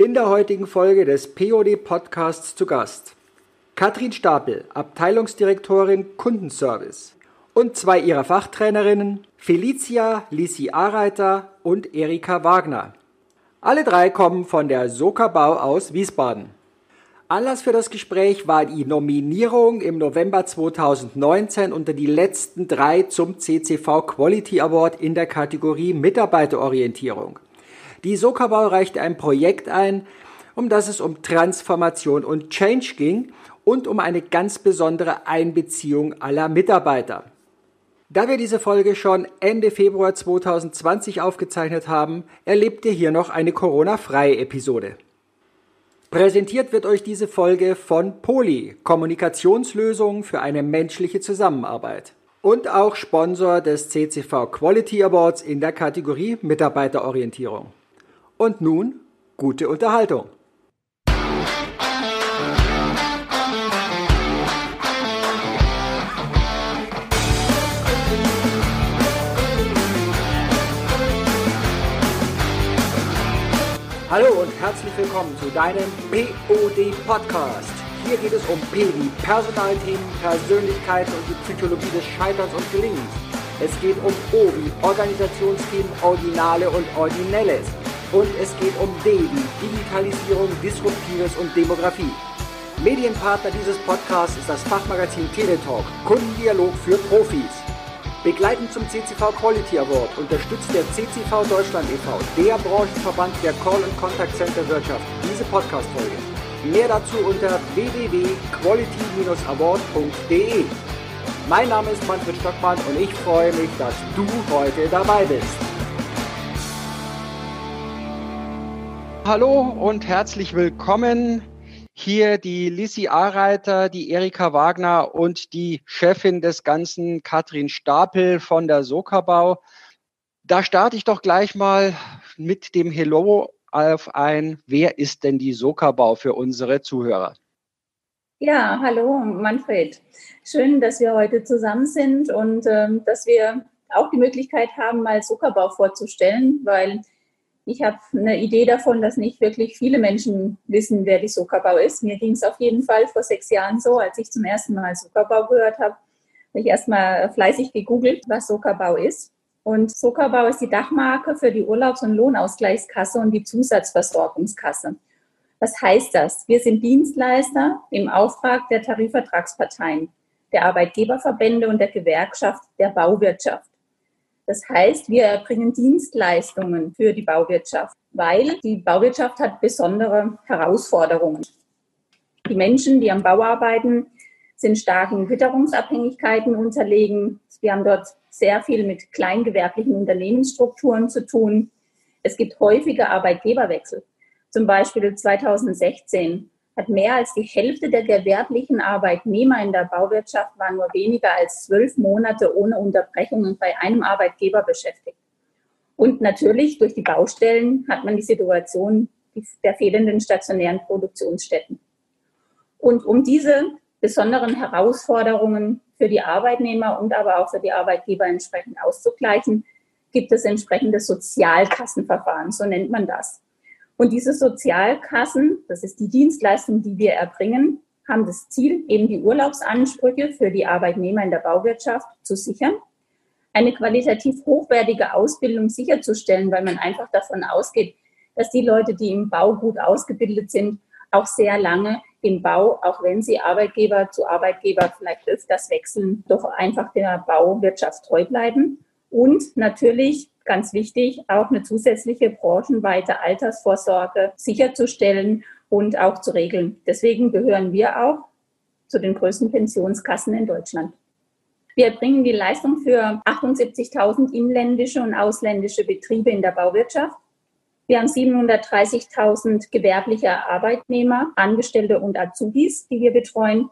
In der heutigen Folge des POD Podcasts zu Gast Katrin Stapel, Abteilungsdirektorin Kundenservice und zwei ihrer Fachtrainerinnen Felicia Lisi Areiter und Erika Wagner. Alle drei kommen von der Soka Bau aus Wiesbaden. Anlass für das Gespräch war die Nominierung im November 2019 unter die letzten drei zum CCV Quality Award in der Kategorie Mitarbeiterorientierung. Die Sokabau reichte ein Projekt ein, um das es um Transformation und Change ging und um eine ganz besondere Einbeziehung aller Mitarbeiter. Da wir diese Folge schon Ende Februar 2020 aufgezeichnet haben, erlebt ihr hier noch eine Corona-freie Episode. Präsentiert wird euch diese Folge von Poli, Kommunikationslösungen für eine menschliche Zusammenarbeit. Und auch Sponsor des CCV Quality Awards in der Kategorie Mitarbeiterorientierung. Und nun gute Unterhaltung. Hallo und herzlich willkommen zu deinem POD Podcast. Hier geht es um P Personalthemen, Persönlichkeit und die Psychologie des Scheiterns und Gelingens. Es geht um O wie Organisationsthemen, Originale und Originelles und es geht um wie Digitalisierung, Disruptives und Demografie. Medienpartner dieses Podcasts ist das Fachmagazin Teletalk, Kundendialog für Profis. Begleitend zum CCV Quality Award unterstützt der CCV Deutschland e.V., der Branchenverband der Call- und Contact Center Wirtschaft, diese Podcast-Folge. Mehr dazu unter www.quality-award.de. Mein Name ist Manfred Stockmann und ich freue mich, dass du heute dabei bist. Hallo und herzlich willkommen. Hier die Lissi Areiter, die Erika Wagner und die Chefin des Ganzen, Katrin Stapel von der Sokabau. Da starte ich doch gleich mal mit dem Hello auf ein. Wer ist denn die Sokabau für unsere Zuhörer? Ja, hallo Manfred. Schön, dass wir heute zusammen sind und ähm, dass wir auch die Möglichkeit haben, mal Zuckerbau vorzustellen, weil ich habe eine Idee davon, dass nicht wirklich viele Menschen wissen, wer die Zuckerbau ist. Mir ging es auf jeden Fall vor sechs Jahren so, als ich zum ersten Mal Zuckerbau gehört habe, habe ich erstmal fleißig gegoogelt, was Zuckerbau ist. Und Zuckerbau ist die Dachmarke für die Urlaubs- und Lohnausgleichskasse und die Zusatzversorgungskasse. Was heißt das? Wir sind Dienstleister im Auftrag der Tarifvertragsparteien, der Arbeitgeberverbände und der Gewerkschaft der Bauwirtschaft. Das heißt, wir erbringen Dienstleistungen für die Bauwirtschaft, weil die Bauwirtschaft hat besondere Herausforderungen. Die Menschen, die am Bau arbeiten, sind starken Witterungsabhängigkeiten unterlegen. Wir haben dort sehr viel mit kleingewerblichen Unternehmensstrukturen zu tun. Es gibt häufige Arbeitgeberwechsel. Zum Beispiel 2016 hat mehr als die Hälfte der gewerblichen Arbeitnehmer in der Bauwirtschaft waren nur weniger als zwölf Monate ohne Unterbrechungen bei einem Arbeitgeber beschäftigt. Und natürlich durch die Baustellen hat man die Situation der fehlenden stationären Produktionsstätten. Und um diese besonderen Herausforderungen für die Arbeitnehmer und aber auch für die Arbeitgeber entsprechend auszugleichen, gibt es entsprechende Sozialkassenverfahren, so nennt man das. Und diese Sozialkassen, das ist die Dienstleistung, die wir erbringen, haben das Ziel, eben die Urlaubsansprüche für die Arbeitnehmer in der Bauwirtschaft zu sichern, eine qualitativ hochwertige Ausbildung sicherzustellen, weil man einfach davon ausgeht, dass die Leute, die im Bau gut ausgebildet sind, auch sehr lange im Bau, auch wenn sie Arbeitgeber zu Arbeitgeber vielleicht öfters wechseln, doch einfach der Bauwirtschaft treu bleiben. Und natürlich ganz wichtig, auch eine zusätzliche branchenweite Altersvorsorge sicherzustellen und auch zu regeln. Deswegen gehören wir auch zu den größten Pensionskassen in Deutschland. Wir bringen die Leistung für 78.000 inländische und ausländische Betriebe in der Bauwirtschaft. Wir haben 730.000 gewerbliche Arbeitnehmer, Angestellte und Azubis, die wir betreuen.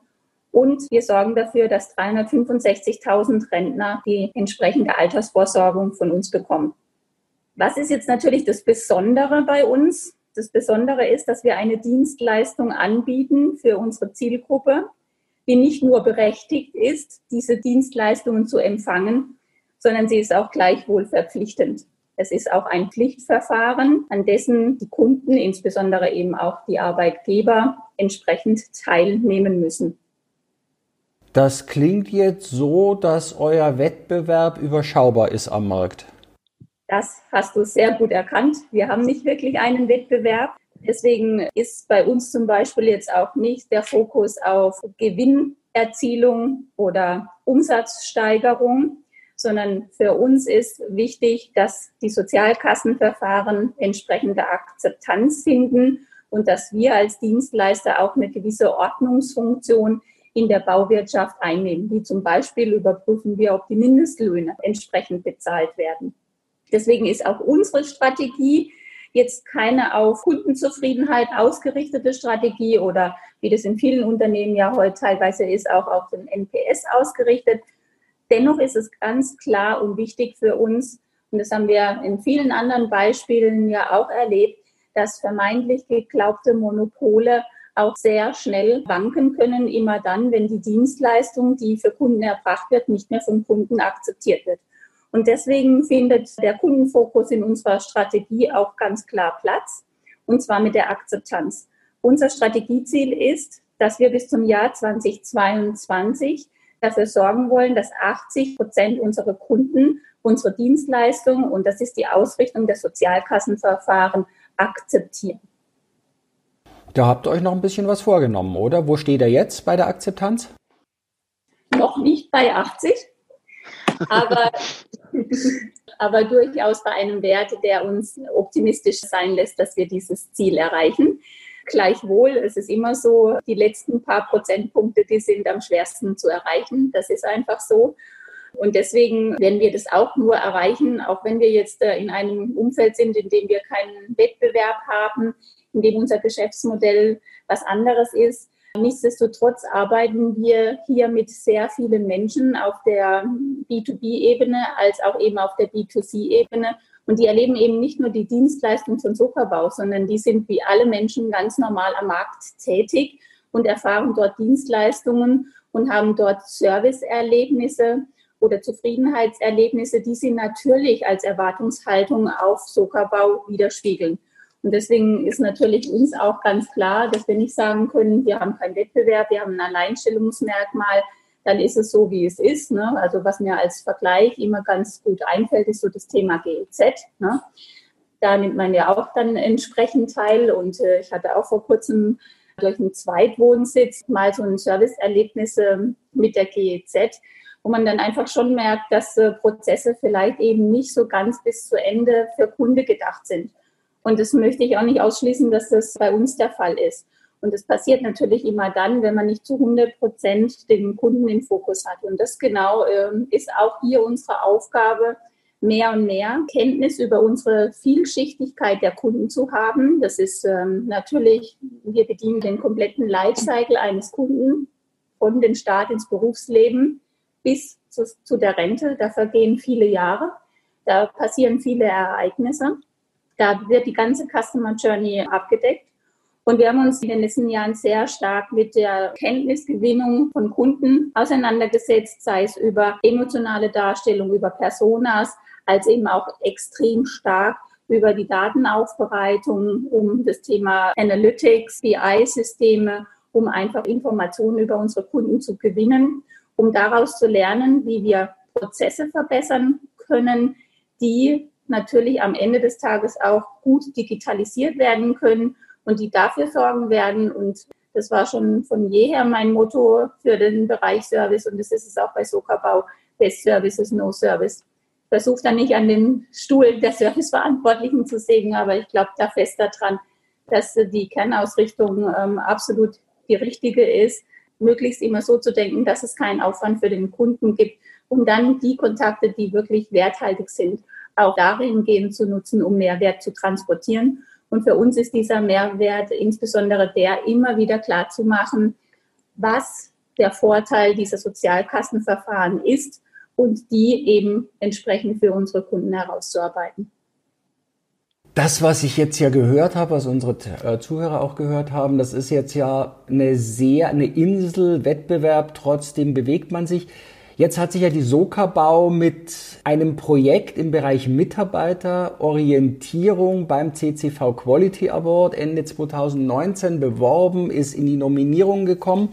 Und wir sorgen dafür, dass 365.000 Rentner die entsprechende Altersvorsorgung von uns bekommen. Was ist jetzt natürlich das Besondere bei uns? Das Besondere ist, dass wir eine Dienstleistung anbieten für unsere Zielgruppe, die nicht nur berechtigt ist, diese Dienstleistungen zu empfangen, sondern sie ist auch gleichwohl verpflichtend. Es ist auch ein Pflichtverfahren, an dessen die Kunden, insbesondere eben auch die Arbeitgeber, entsprechend teilnehmen müssen. Das klingt jetzt so, dass euer Wettbewerb überschaubar ist am Markt. Das hast du sehr gut erkannt. Wir haben nicht wirklich einen Wettbewerb. Deswegen ist bei uns zum Beispiel jetzt auch nicht der Fokus auf Gewinnerzielung oder Umsatzsteigerung, sondern für uns ist wichtig, dass die Sozialkassenverfahren entsprechende Akzeptanz finden und dass wir als Dienstleister auch eine gewisse Ordnungsfunktion in der Bauwirtschaft einnehmen. Wie zum Beispiel überprüfen wir, ob die Mindestlöhne entsprechend bezahlt werden. Deswegen ist auch unsere Strategie jetzt keine auf Kundenzufriedenheit ausgerichtete Strategie oder wie das in vielen Unternehmen ja heute teilweise ist, auch auf den NPS ausgerichtet. Dennoch ist es ganz klar und wichtig für uns, und das haben wir in vielen anderen Beispielen ja auch erlebt, dass vermeintlich geglaubte Monopole auch sehr schnell wanken können, immer dann, wenn die Dienstleistung, die für Kunden erbracht wird, nicht mehr vom Kunden akzeptiert wird. Und deswegen findet der Kundenfokus in unserer Strategie auch ganz klar Platz, und zwar mit der Akzeptanz. Unser Strategieziel ist, dass wir bis zum Jahr 2022 dafür sorgen wollen, dass 80 Prozent unserer Kunden unsere Dienstleistung, und das ist die Ausrichtung der Sozialkassenverfahren, akzeptieren. Da habt ihr euch noch ein bisschen was vorgenommen, oder? Wo steht er jetzt bei der Akzeptanz? Noch nicht bei 80, aber, aber durchaus bei einem Wert, der uns optimistisch sein lässt, dass wir dieses Ziel erreichen. Gleichwohl, es ist immer so, die letzten paar Prozentpunkte, die sind am schwersten zu erreichen. Das ist einfach so. Und deswegen werden wir das auch nur erreichen, auch wenn wir jetzt äh, in einem Umfeld sind, in dem wir keinen Wettbewerb haben, in dem unser Geschäftsmodell was anderes ist. Nichtsdestotrotz arbeiten wir hier mit sehr vielen Menschen auf der B2B-Ebene als auch eben auf der B2C-Ebene. Und die erleben eben nicht nur die Dienstleistung von Zuckerbau, sondern die sind wie alle Menschen ganz normal am Markt tätig und erfahren dort Dienstleistungen und haben dort Serviceerlebnisse oder Zufriedenheitserlebnisse, die sie natürlich als Erwartungshaltung auf Zuckerbau widerspiegeln. Und deswegen ist natürlich uns auch ganz klar, dass wir nicht sagen können, wir haben keinen Wettbewerb, wir haben ein Alleinstellungsmerkmal, dann ist es so, wie es ist. Ne? Also was mir als Vergleich immer ganz gut einfällt, ist so das Thema GEZ. Ne? Da nimmt man ja auch dann entsprechend teil. Und äh, ich hatte auch vor kurzem durch einen Zweitwohnsitz mal so ein Serviceerlebnis mit der GEZ, wo man dann einfach schon merkt, dass äh, Prozesse vielleicht eben nicht so ganz bis zu Ende für Kunde gedacht sind. Und das möchte ich auch nicht ausschließen, dass das bei uns der Fall ist. Und das passiert natürlich immer dann, wenn man nicht zu 100 Prozent den Kunden im Fokus hat. Und das genau ähm, ist auch hier unsere Aufgabe, mehr und mehr Kenntnis über unsere Vielschichtigkeit der Kunden zu haben. Das ist ähm, natürlich, wir bedienen den kompletten Lifecycle eines Kunden von dem Start ins Berufsleben bis zu der Rente. Da vergehen viele Jahre. Da passieren viele Ereignisse. Da wird die ganze Customer Journey abgedeckt. Und wir haben uns in den letzten Jahren sehr stark mit der Kenntnisgewinnung von Kunden auseinandergesetzt, sei es über emotionale Darstellung, über Personas, als eben auch extrem stark über die Datenaufbereitung, um das Thema Analytics, BI-Systeme, um einfach Informationen über unsere Kunden zu gewinnen, um daraus zu lernen, wie wir Prozesse verbessern können, die natürlich am Ende des Tages auch gut digitalisiert werden können und die dafür sorgen werden. Und das war schon von jeher mein Motto für den Bereich Service und das ist es auch bei Sokabau. Best Service is no Service. Versuche da nicht an den Stuhl der Serviceverantwortlichen zu sägen, aber ich glaube da fest daran, dass die Kernausrichtung ähm, absolut die richtige ist, möglichst immer so zu denken, dass es keinen Aufwand für den Kunden gibt und dann die Kontakte, die wirklich werthaltig sind, auch darin gehen zu nutzen, um Mehrwert zu transportieren. Und für uns ist dieser Mehrwert insbesondere der, immer wieder klar zu machen, was der Vorteil dieser Sozialkassenverfahren ist und die eben entsprechend für unsere Kunden herauszuarbeiten. Das, was ich jetzt ja gehört habe, was unsere äh, Zuhörer auch gehört haben, das ist jetzt ja eine sehr, eine Insel, Wettbewerb, trotzdem bewegt man sich. Jetzt hat sich ja die Sokabau mit einem Projekt im Bereich Mitarbeiterorientierung beim CCV Quality Award Ende 2019 beworben, ist in die Nominierung gekommen.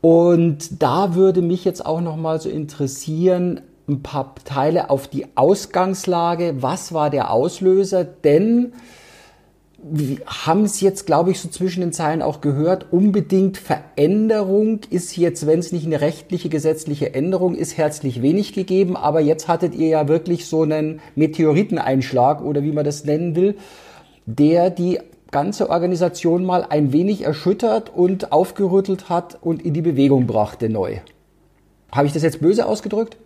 Und da würde mich jetzt auch noch mal so interessieren, ein paar Teile auf die Ausgangslage. Was war der Auslöser? Denn haben es jetzt, glaube ich, so zwischen den Zeilen auch gehört, unbedingt Veränderung ist jetzt, wenn es nicht eine rechtliche, gesetzliche Änderung ist, herzlich wenig gegeben. Aber jetzt hattet ihr ja wirklich so einen Meteoriteneinschlag oder wie man das nennen will, der die ganze Organisation mal ein wenig erschüttert und aufgerüttelt hat und in die Bewegung brachte neu. Habe ich das jetzt böse ausgedrückt?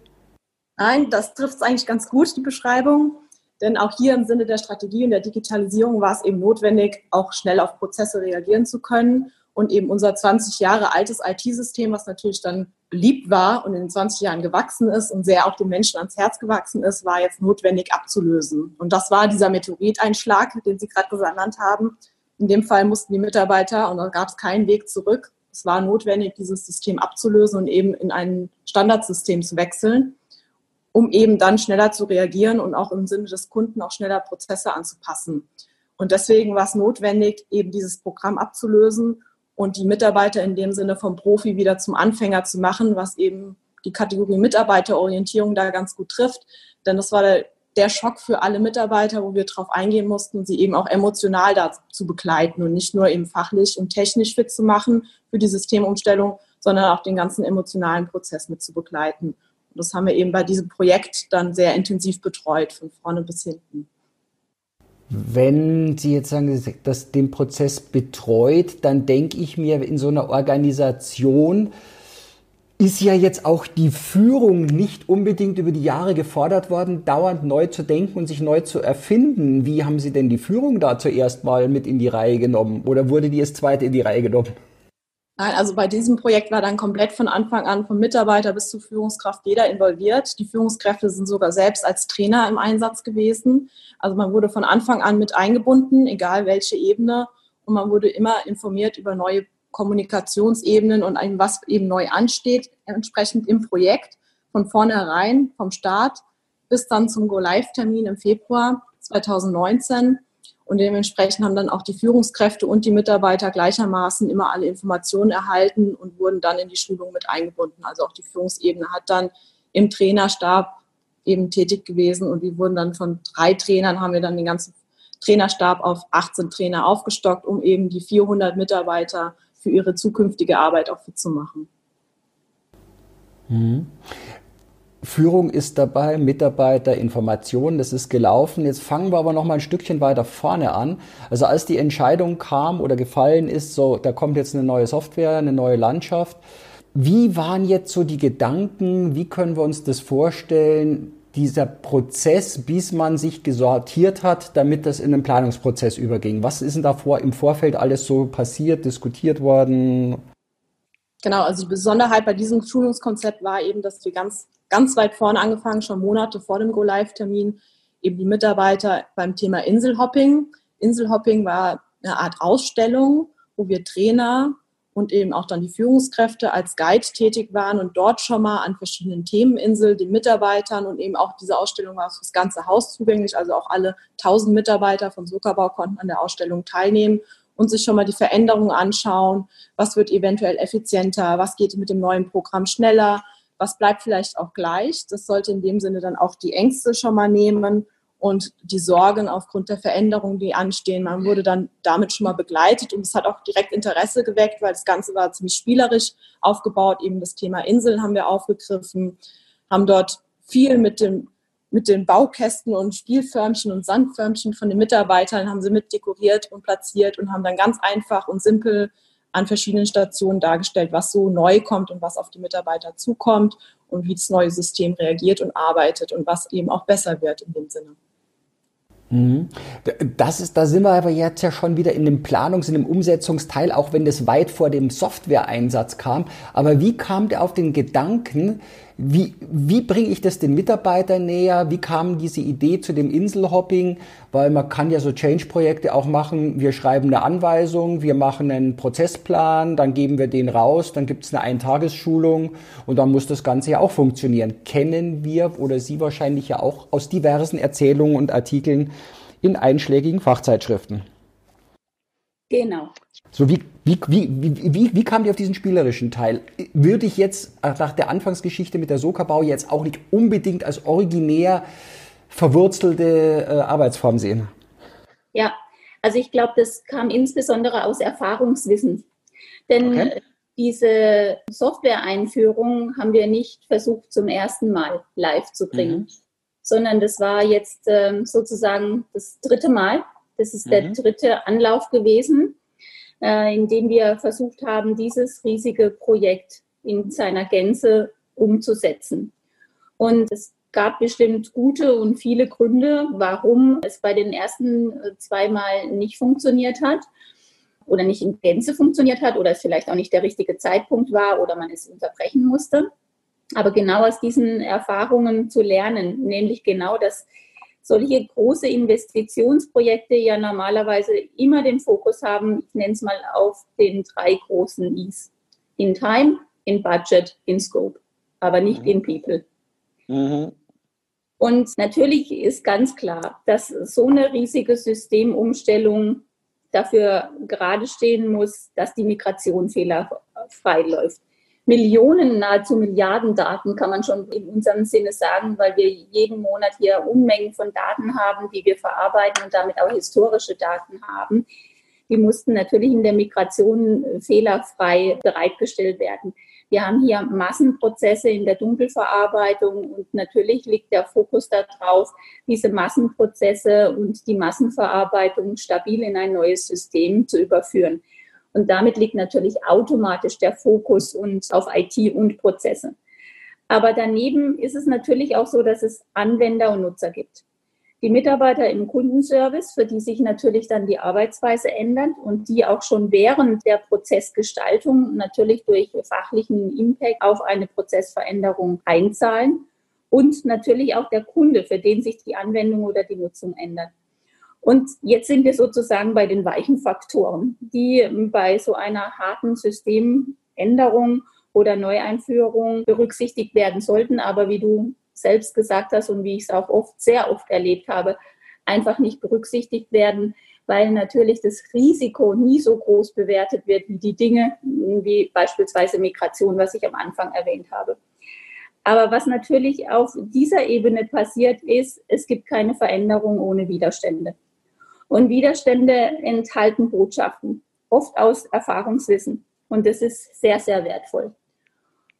Nein, das trifft es eigentlich ganz gut, die Beschreibung. Denn auch hier im Sinne der Strategie und der Digitalisierung war es eben notwendig, auch schnell auf Prozesse reagieren zu können. Und eben unser 20 Jahre altes IT-System, was natürlich dann beliebt war und in den 20 Jahren gewachsen ist und sehr auch den Menschen ans Herz gewachsen ist, war jetzt notwendig abzulösen. Und das war dieser Meteoriteinschlag, den Sie gerade genannt haben. In dem Fall mussten die Mitarbeiter, und da gab es keinen Weg zurück, es war notwendig, dieses System abzulösen und eben in ein Standardsystem zu wechseln um eben dann schneller zu reagieren und auch im Sinne des Kunden auch schneller Prozesse anzupassen. Und deswegen war es notwendig, eben dieses Programm abzulösen und die Mitarbeiter in dem Sinne vom Profi wieder zum Anfänger zu machen, was eben die Kategorie Mitarbeiterorientierung da ganz gut trifft. Denn das war der, der Schock für alle Mitarbeiter, wo wir darauf eingehen mussten, sie eben auch emotional dazu begleiten und nicht nur eben fachlich und technisch fit zu machen für die Systemumstellung, sondern auch den ganzen emotionalen Prozess mit zu begleiten. Das haben wir eben bei diesem Projekt dann sehr intensiv betreut, von vorne bis hinten. Wenn Sie jetzt sagen, dass den Prozess betreut, dann denke ich mir, in so einer Organisation ist ja jetzt auch die Führung nicht unbedingt über die Jahre gefordert worden, dauernd neu zu denken und sich neu zu erfinden. Wie haben Sie denn die Führung da zuerst mal mit in die Reihe genommen oder wurde die als zweite in die Reihe genommen? Nein, also bei diesem Projekt war dann komplett von Anfang an vom Mitarbeiter bis zur Führungskraft jeder involviert. Die Führungskräfte sind sogar selbst als Trainer im Einsatz gewesen. Also man wurde von Anfang an mit eingebunden, egal welche Ebene. Und man wurde immer informiert über neue Kommunikationsebenen und was eben neu ansteht, entsprechend im Projekt von vornherein, vom Start bis dann zum Go-Live-Termin im Februar 2019. Und dementsprechend haben dann auch die Führungskräfte und die Mitarbeiter gleichermaßen immer alle Informationen erhalten und wurden dann in die Schulung mit eingebunden. Also auch die Führungsebene hat dann im Trainerstab eben tätig gewesen und wir wurden dann von drei Trainern, haben wir dann den ganzen Trainerstab auf 18 Trainer aufgestockt, um eben die 400 Mitarbeiter für ihre zukünftige Arbeit auch fit zu machen. Mhm. Führung ist dabei, Mitarbeiter, Informationen, das ist gelaufen. Jetzt fangen wir aber noch mal ein Stückchen weiter vorne an. Also als die Entscheidung kam oder gefallen ist, so, da kommt jetzt eine neue Software, eine neue Landschaft. Wie waren jetzt so die Gedanken? Wie können wir uns das vorstellen? Dieser Prozess, bis man sich gesortiert hat, damit das in einen Planungsprozess überging. Was ist denn davor im Vorfeld alles so passiert, diskutiert worden? Genau, also die Besonderheit bei diesem Schulungskonzept war eben, dass wir ganz ganz weit vorne angefangen, schon Monate vor dem Go-Live-Termin, eben die Mitarbeiter beim Thema Inselhopping. Inselhopping war eine Art Ausstellung, wo wir Trainer und eben auch dann die Führungskräfte als Guide tätig waren und dort schon mal an verschiedenen Themeninseln den Mitarbeitern und eben auch diese Ausstellung war für das ganze Haus zugänglich, also auch alle 1000 Mitarbeiter von Zuckerbau konnten an der Ausstellung teilnehmen und sich schon mal die Veränderungen anschauen, was wird eventuell effizienter, was geht mit dem neuen Programm schneller, was bleibt vielleicht auch gleich. Das sollte in dem Sinne dann auch die Ängste schon mal nehmen und die Sorgen aufgrund der Veränderungen, die anstehen. Man wurde dann damit schon mal begleitet und es hat auch direkt Interesse geweckt, weil das Ganze war ziemlich spielerisch aufgebaut. Eben das Thema Inseln haben wir aufgegriffen, haben dort viel mit dem mit den Baukästen und Spielförmchen und Sandförmchen von den Mitarbeitern haben sie mit dekoriert und platziert und haben dann ganz einfach und simpel an verschiedenen Stationen dargestellt, was so neu kommt und was auf die Mitarbeiter zukommt und wie das neue System reagiert und arbeitet und was eben auch besser wird in dem Sinne. Mhm. Das ist, da sind wir aber jetzt ja schon wieder in dem Planungs-, in dem Umsetzungsteil, auch wenn das weit vor dem Software-Einsatz kam. Aber wie kam der auf den Gedanken, Wie, wie bringe ich das den Mitarbeitern näher? Wie kam diese Idee zu dem Inselhopping? Weil man kann ja so Change-Projekte auch machen. Wir schreiben eine Anweisung, wir machen einen Prozessplan, dann geben wir den raus, dann gibt es eine Eintagesschulung und dann muss das Ganze ja auch funktionieren. Kennen wir oder Sie wahrscheinlich ja auch aus diversen Erzählungen und Artikeln in einschlägigen Fachzeitschriften. Genau. So, wie, wie, wie, wie, wie kam die auf diesen spielerischen Teil? Würde ich jetzt nach der Anfangsgeschichte mit der Sokabau jetzt auch nicht unbedingt als originär verwurzelte äh, Arbeitsform sehen? Ja, also ich glaube, das kam insbesondere aus Erfahrungswissen. Denn okay. diese Software-Einführung haben wir nicht versucht, zum ersten Mal live zu bringen, mhm. sondern das war jetzt ähm, sozusagen das dritte Mal. Das ist mhm. der dritte Anlauf gewesen äh, in dem wir versucht haben, dieses riesige Projekt in seiner Gänze umzusetzen. Und es gab bestimmt gute und viele Gründe, warum es bei den ersten äh, zweimal nicht funktioniert hat oder nicht in Gänze funktioniert hat oder es vielleicht auch nicht der richtige Zeitpunkt war oder man es unterbrechen musste. Aber genau aus diesen Erfahrungen zu lernen, nämlich genau, dass solche große Investitionsprojekte ja normalerweise immer den Fokus haben, ich nenne es mal auf den drei großen Is. In Time, in Budget, in Scope, aber nicht mhm. in People. Mhm. Und natürlich ist ganz klar, dass so eine riesige Systemumstellung dafür gerade stehen muss, dass die Migration fehlerfrei läuft. Millionen, nahezu Milliarden Daten, kann man schon in unserem Sinne sagen, weil wir jeden Monat hier Unmengen von Daten haben, die wir verarbeiten und damit auch historische Daten haben. Die mussten natürlich in der Migration äh, fehlerfrei bereitgestellt werden. Wir haben hier Massenprozesse in der Dunkelverarbeitung und natürlich liegt der Fokus darauf, diese Massenprozesse und die Massenverarbeitung stabil in ein neues System zu überführen. Und damit liegt natürlich automatisch der Fokus und auf IT und Prozesse. Aber daneben ist es natürlich auch so, dass es Anwender und Nutzer gibt. Die Mitarbeiter im Kundenservice, für die sich natürlich dann die Arbeitsweise ändert und die auch schon während der Prozessgestaltung natürlich durch fachlichen Impact auf eine Prozessveränderung einzahlen. Und natürlich auch der Kunde, für den sich die Anwendung oder die Nutzung ändert. Und jetzt sind wir sozusagen bei den weichen Faktoren, die bei so einer harten Systemänderung oder Neueinführung berücksichtigt werden sollten, aber wie du selbst gesagt hast und wie ich es auch oft, sehr oft erlebt habe, einfach nicht berücksichtigt werden, weil natürlich das Risiko nie so groß bewertet wird wie die Dinge, wie beispielsweise Migration, was ich am Anfang erwähnt habe. Aber was natürlich auf dieser Ebene passiert ist, es gibt keine Veränderung ohne Widerstände. Und Widerstände enthalten Botschaften, oft aus Erfahrungswissen. Und das ist sehr, sehr wertvoll.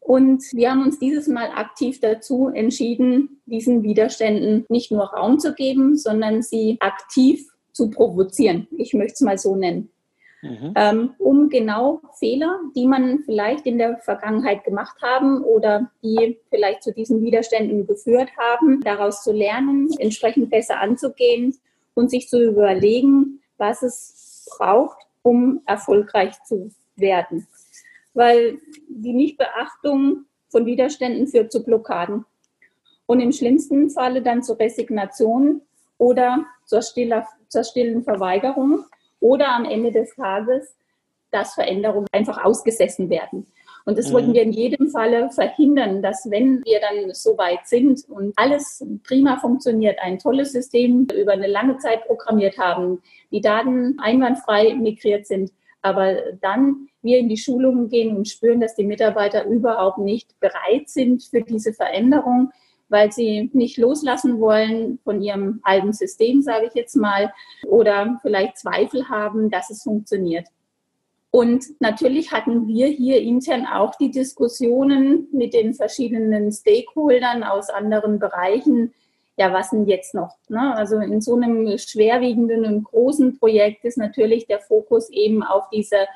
Und wir haben uns dieses Mal aktiv dazu entschieden, diesen Widerständen nicht nur Raum zu geben, sondern sie aktiv zu provozieren. Ich möchte es mal so nennen. Mhm. Ähm, um genau Fehler, die man vielleicht in der Vergangenheit gemacht haben oder die vielleicht zu diesen Widerständen geführt haben, daraus zu lernen, entsprechend besser anzugehen und sich zu überlegen, was es braucht, um erfolgreich zu werden. Weil die Nichtbeachtung von Widerständen führt zu Blockaden und im schlimmsten Falle dann zur Resignation oder zur, stiller, zur stillen Verweigerung oder am Ende des Tages, dass Veränderungen einfach ausgesessen werden. Und das mhm. wollten wir in jedem Falle verhindern, dass wenn wir dann so weit sind und alles prima funktioniert, ein tolles System über eine lange Zeit programmiert haben, die Daten einwandfrei migriert sind, aber dann wir in die Schulungen gehen und spüren, dass die Mitarbeiter überhaupt nicht bereit sind für diese Veränderung, weil sie nicht loslassen wollen von ihrem alten System, sage ich jetzt mal, oder vielleicht Zweifel haben, dass es funktioniert. Und natürlich hatten wir hier intern auch die Diskussionen mit den verschiedenen Stakeholdern aus anderen Bereichen. Ja, was denn jetzt noch? Ne? Also in so einem schwerwiegenden und großen Projekt ist natürlich der Fokus eben auf diese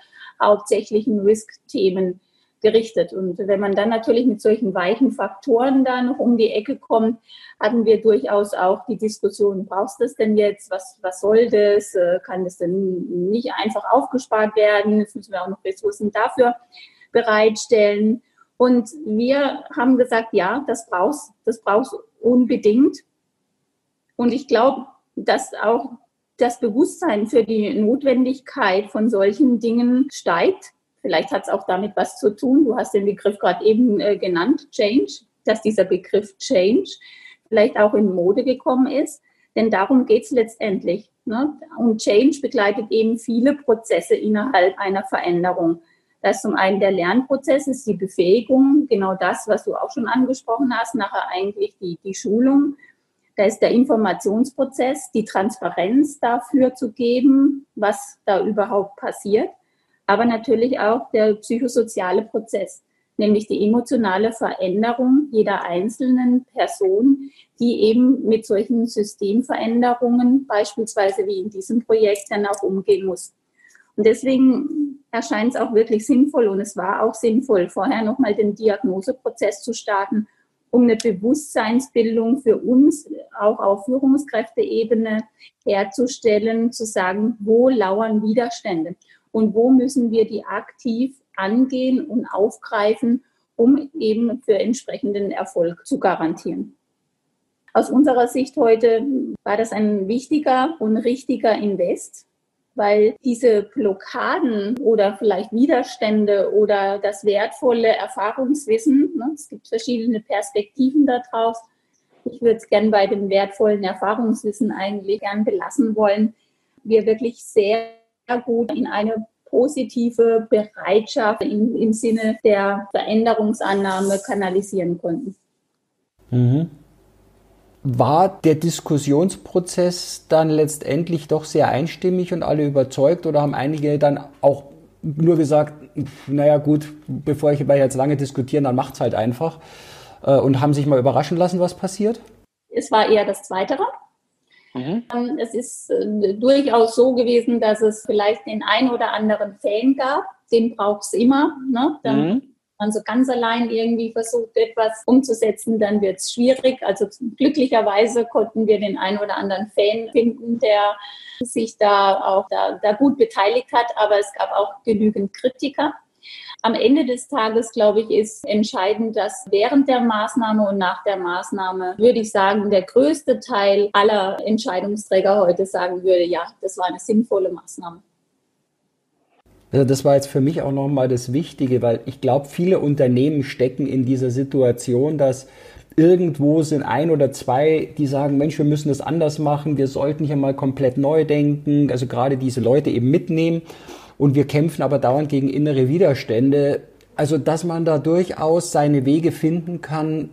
hauptsächlichen Risk-Themen gerichtet. Und wenn man dann natürlich mit solchen weichen Faktoren da noch um die Ecke kommt, hatten wir durchaus auch die Diskussion, brauchst du das denn jetzt? Was, was soll das? Äh, kann das denn nicht einfach aufgespart werden? Jetzt müssen wir auch noch Ressourcen dafür bereitstellen. Und wir haben gesagt, ja, das brauchst, das brauchst unbedingt. Und ich glaube, dass auch das Bewusstsein für die Notwendigkeit von solchen Dingen steigt. Vielleicht hat es auch damit was zu tun. Du hast den Begriff gerade eben äh, genannt, Change, dass dieser Begriff Change vielleicht auch in Mode gekommen ist. Denn darum geht es letztendlich. Ne? Und Change begleitet eben viele Prozesse innerhalb einer Veränderung. Das ist zum einen der Lernprozess, ist die Befähigung, genau das, was du auch schon angesprochen hast, nachher eigentlich die, die Schulung. Da ist der Informationsprozess, die Transparenz dafür zu geben, was da überhaupt passiert. Aber natürlich auch der psychosoziale Prozess, nämlich die emotionale Veränderung jeder einzelnen Person, die eben mit solchen Systemveränderungen, beispielsweise wie in diesem Projekt, dann auch umgehen muss. Und deswegen erscheint es auch wirklich sinnvoll und es war auch sinnvoll, vorher nochmal den Diagnoseprozess zu starten, um eine Bewusstseinsbildung für uns auch auf Führungskräfteebene herzustellen, zu sagen, wo lauern Widerstände und wo müssen wir die aktiv angehen und aufgreifen, um eben für entsprechenden Erfolg zu garantieren. Aus unserer Sicht heute war das ein wichtiger und richtiger Invest, weil diese Blockaden oder vielleicht Widerstände oder das wertvolle Erfahrungswissen, ne, es gibt verschiedene Perspektiven darauf. Ich würde es gern bei dem wertvollen Erfahrungswissen eigentlich gern belassen wollen. Wir wirklich sehr gut in eine positive Bereitschaft im, im Sinne der Veränderungsannahme kanalisieren konnten. Mhm war der Diskussionsprozess dann letztendlich doch sehr einstimmig und alle überzeugt oder haben einige dann auch nur gesagt, naja gut, bevor ich jetzt lange diskutieren, dann macht's halt einfach äh, und haben sich mal überraschen lassen, was passiert? Es war eher das Zweite. Mhm. Ähm, es ist äh, durchaus so gewesen, dass es vielleicht den ein oder anderen Fan gab, den braucht es immer. Ne? Dann mhm man so ganz allein irgendwie versucht, etwas umzusetzen, dann wird es schwierig. Also glücklicherweise konnten wir den einen oder anderen Fan finden, der sich da auch da, da gut beteiligt hat, aber es gab auch genügend Kritiker. Am Ende des Tages, glaube ich, ist entscheidend, dass während der Maßnahme und nach der Maßnahme, würde ich sagen, der größte Teil aller Entscheidungsträger heute sagen würde, ja, das war eine sinnvolle Maßnahme. Also das war jetzt für mich auch nochmal das Wichtige, weil ich glaube, viele Unternehmen stecken in dieser Situation, dass irgendwo sind ein oder zwei, die sagen, Mensch, wir müssen das anders machen, wir sollten hier mal komplett neu denken, also gerade diese Leute eben mitnehmen und wir kämpfen aber dauernd gegen innere Widerstände. Also, dass man da durchaus seine Wege finden kann,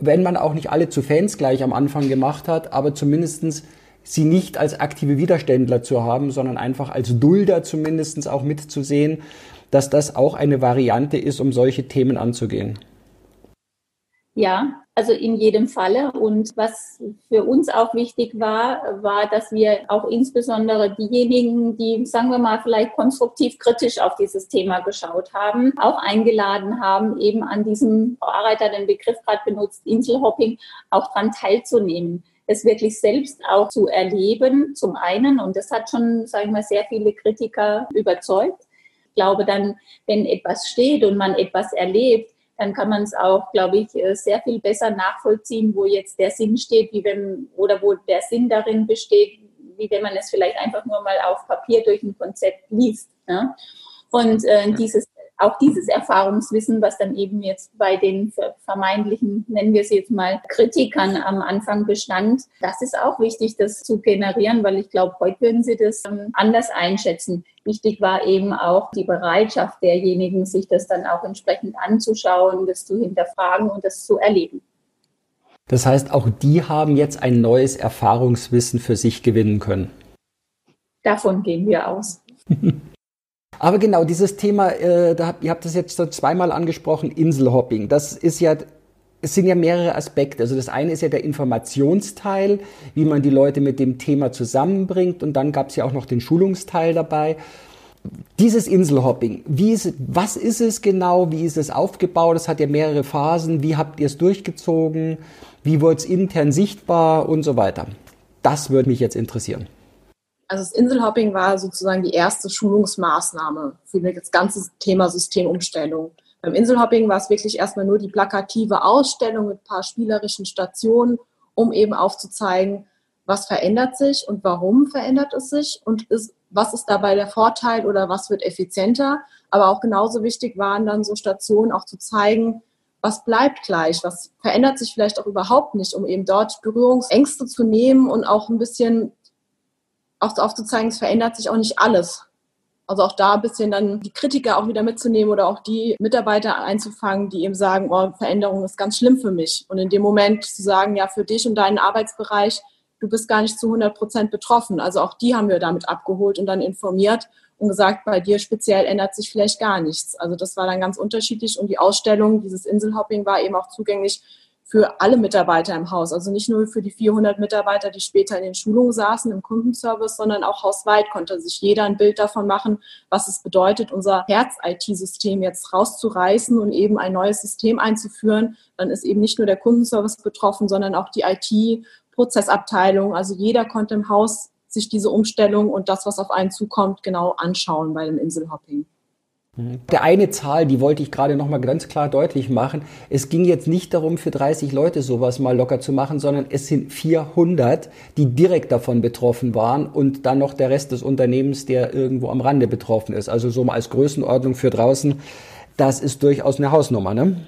wenn man auch nicht alle zu Fans gleich am Anfang gemacht hat, aber zumindestens sie nicht als aktive Widerständler zu haben, sondern einfach als Dulder zumindest auch mitzusehen, dass das auch eine Variante ist, um solche Themen anzugehen. Ja, also in jedem Falle. Und was für uns auch wichtig war, war, dass wir auch insbesondere diejenigen, die, sagen wir mal, vielleicht konstruktiv kritisch auf dieses Thema geschaut haben, auch eingeladen haben, eben an diesem, Frau Arbeiter den Begriff gerade benutzt, Inselhopping, auch daran teilzunehmen es wirklich selbst auch zu erleben, zum einen. Und das hat schon, sage ich mal, sehr viele Kritiker überzeugt. Ich glaube dann, wenn etwas steht und man etwas erlebt, dann kann man es auch, glaube ich, äh, sehr viel besser nachvollziehen, wo jetzt der Sinn steht, wie wenn, oder wo der Sinn darin besteht, wie wenn man es vielleicht einfach nur mal auf Papier durch ein Konzept liest. Ja? Und äh, dieses auch dieses Erfahrungswissen, was dann eben jetzt bei den vermeintlichen, nennen wir sie jetzt mal, Kritikern am Anfang bestand, das ist auch wichtig, das zu generieren, weil ich glaube, heute würden sie das ähm, anders einschätzen. Wichtig war eben auch die Bereitschaft derjenigen, sich das dann auch entsprechend anzuschauen, das zu hinterfragen und das zu erleben. Das heißt, auch die haben jetzt ein neues Erfahrungswissen für sich gewinnen können. Davon gehen wir aus. Aber genau, dieses Thema, äh, da ihr habt das jetzt so zweimal angesprochen, Inselhopping. Das ist ja, es sind ja mehrere Aspekte. Also das eine ist ja der Informationsteil, wie man die Leute mit dem Thema zusammenbringt. Und dann gab es ja auch noch den Schulungsteil dabei. Dieses Inselhopping, wie ist, was ist es genau? Wie ist es aufgebaut? Es hat ja mehrere Phasen. Wie habt ihr es durchgezogen? Wie wurde es intern sichtbar und so weiter? Das würde mich jetzt interessieren. Also das Inselhopping war sozusagen die erste Schulungsmaßnahme für das ganze Thema Systemumstellung. Beim Inselhopping war es wirklich erstmal nur die plakative Ausstellung mit ein paar spielerischen Stationen, um eben aufzuzeigen, was verändert sich und warum verändert es sich und ist, was ist dabei der Vorteil oder was wird effizienter. Aber auch genauso wichtig waren dann so Stationen auch zu zeigen, was bleibt gleich, was verändert sich vielleicht auch überhaupt nicht, um eben dort Berührungsängste zu nehmen und auch ein bisschen auch aufzuzeigen, es verändert sich auch nicht alles. Also auch da ein bisschen dann die Kritiker auch wieder mitzunehmen oder auch die Mitarbeiter einzufangen, die eben sagen, oh, Veränderung ist ganz schlimm für mich. Und in dem Moment zu sagen, ja, für dich und deinen Arbeitsbereich, du bist gar nicht zu 100 Prozent betroffen. Also auch die haben wir damit abgeholt und dann informiert und gesagt, bei dir speziell ändert sich vielleicht gar nichts. Also das war dann ganz unterschiedlich und die Ausstellung, dieses Inselhopping war eben auch zugänglich für alle Mitarbeiter im Haus. Also nicht nur für die 400 Mitarbeiter, die später in den Schulungen saßen im Kundenservice, sondern auch hausweit konnte sich jeder ein Bild davon machen, was es bedeutet, unser Herz-IT-System jetzt rauszureißen und eben ein neues System einzuführen. Dann ist eben nicht nur der Kundenservice betroffen, sondern auch die IT-Prozessabteilung. Also jeder konnte im Haus sich diese Umstellung und das, was auf einen zukommt, genau anschauen bei dem Inselhopping. Der eine Zahl, die wollte ich gerade noch mal ganz klar deutlich machen. Es ging jetzt nicht darum, für 30 Leute sowas mal locker zu machen, sondern es sind 400, die direkt davon betroffen waren und dann noch der Rest des Unternehmens, der irgendwo am Rande betroffen ist. Also so mal als Größenordnung für draußen. Das ist durchaus eine Hausnummer, ne?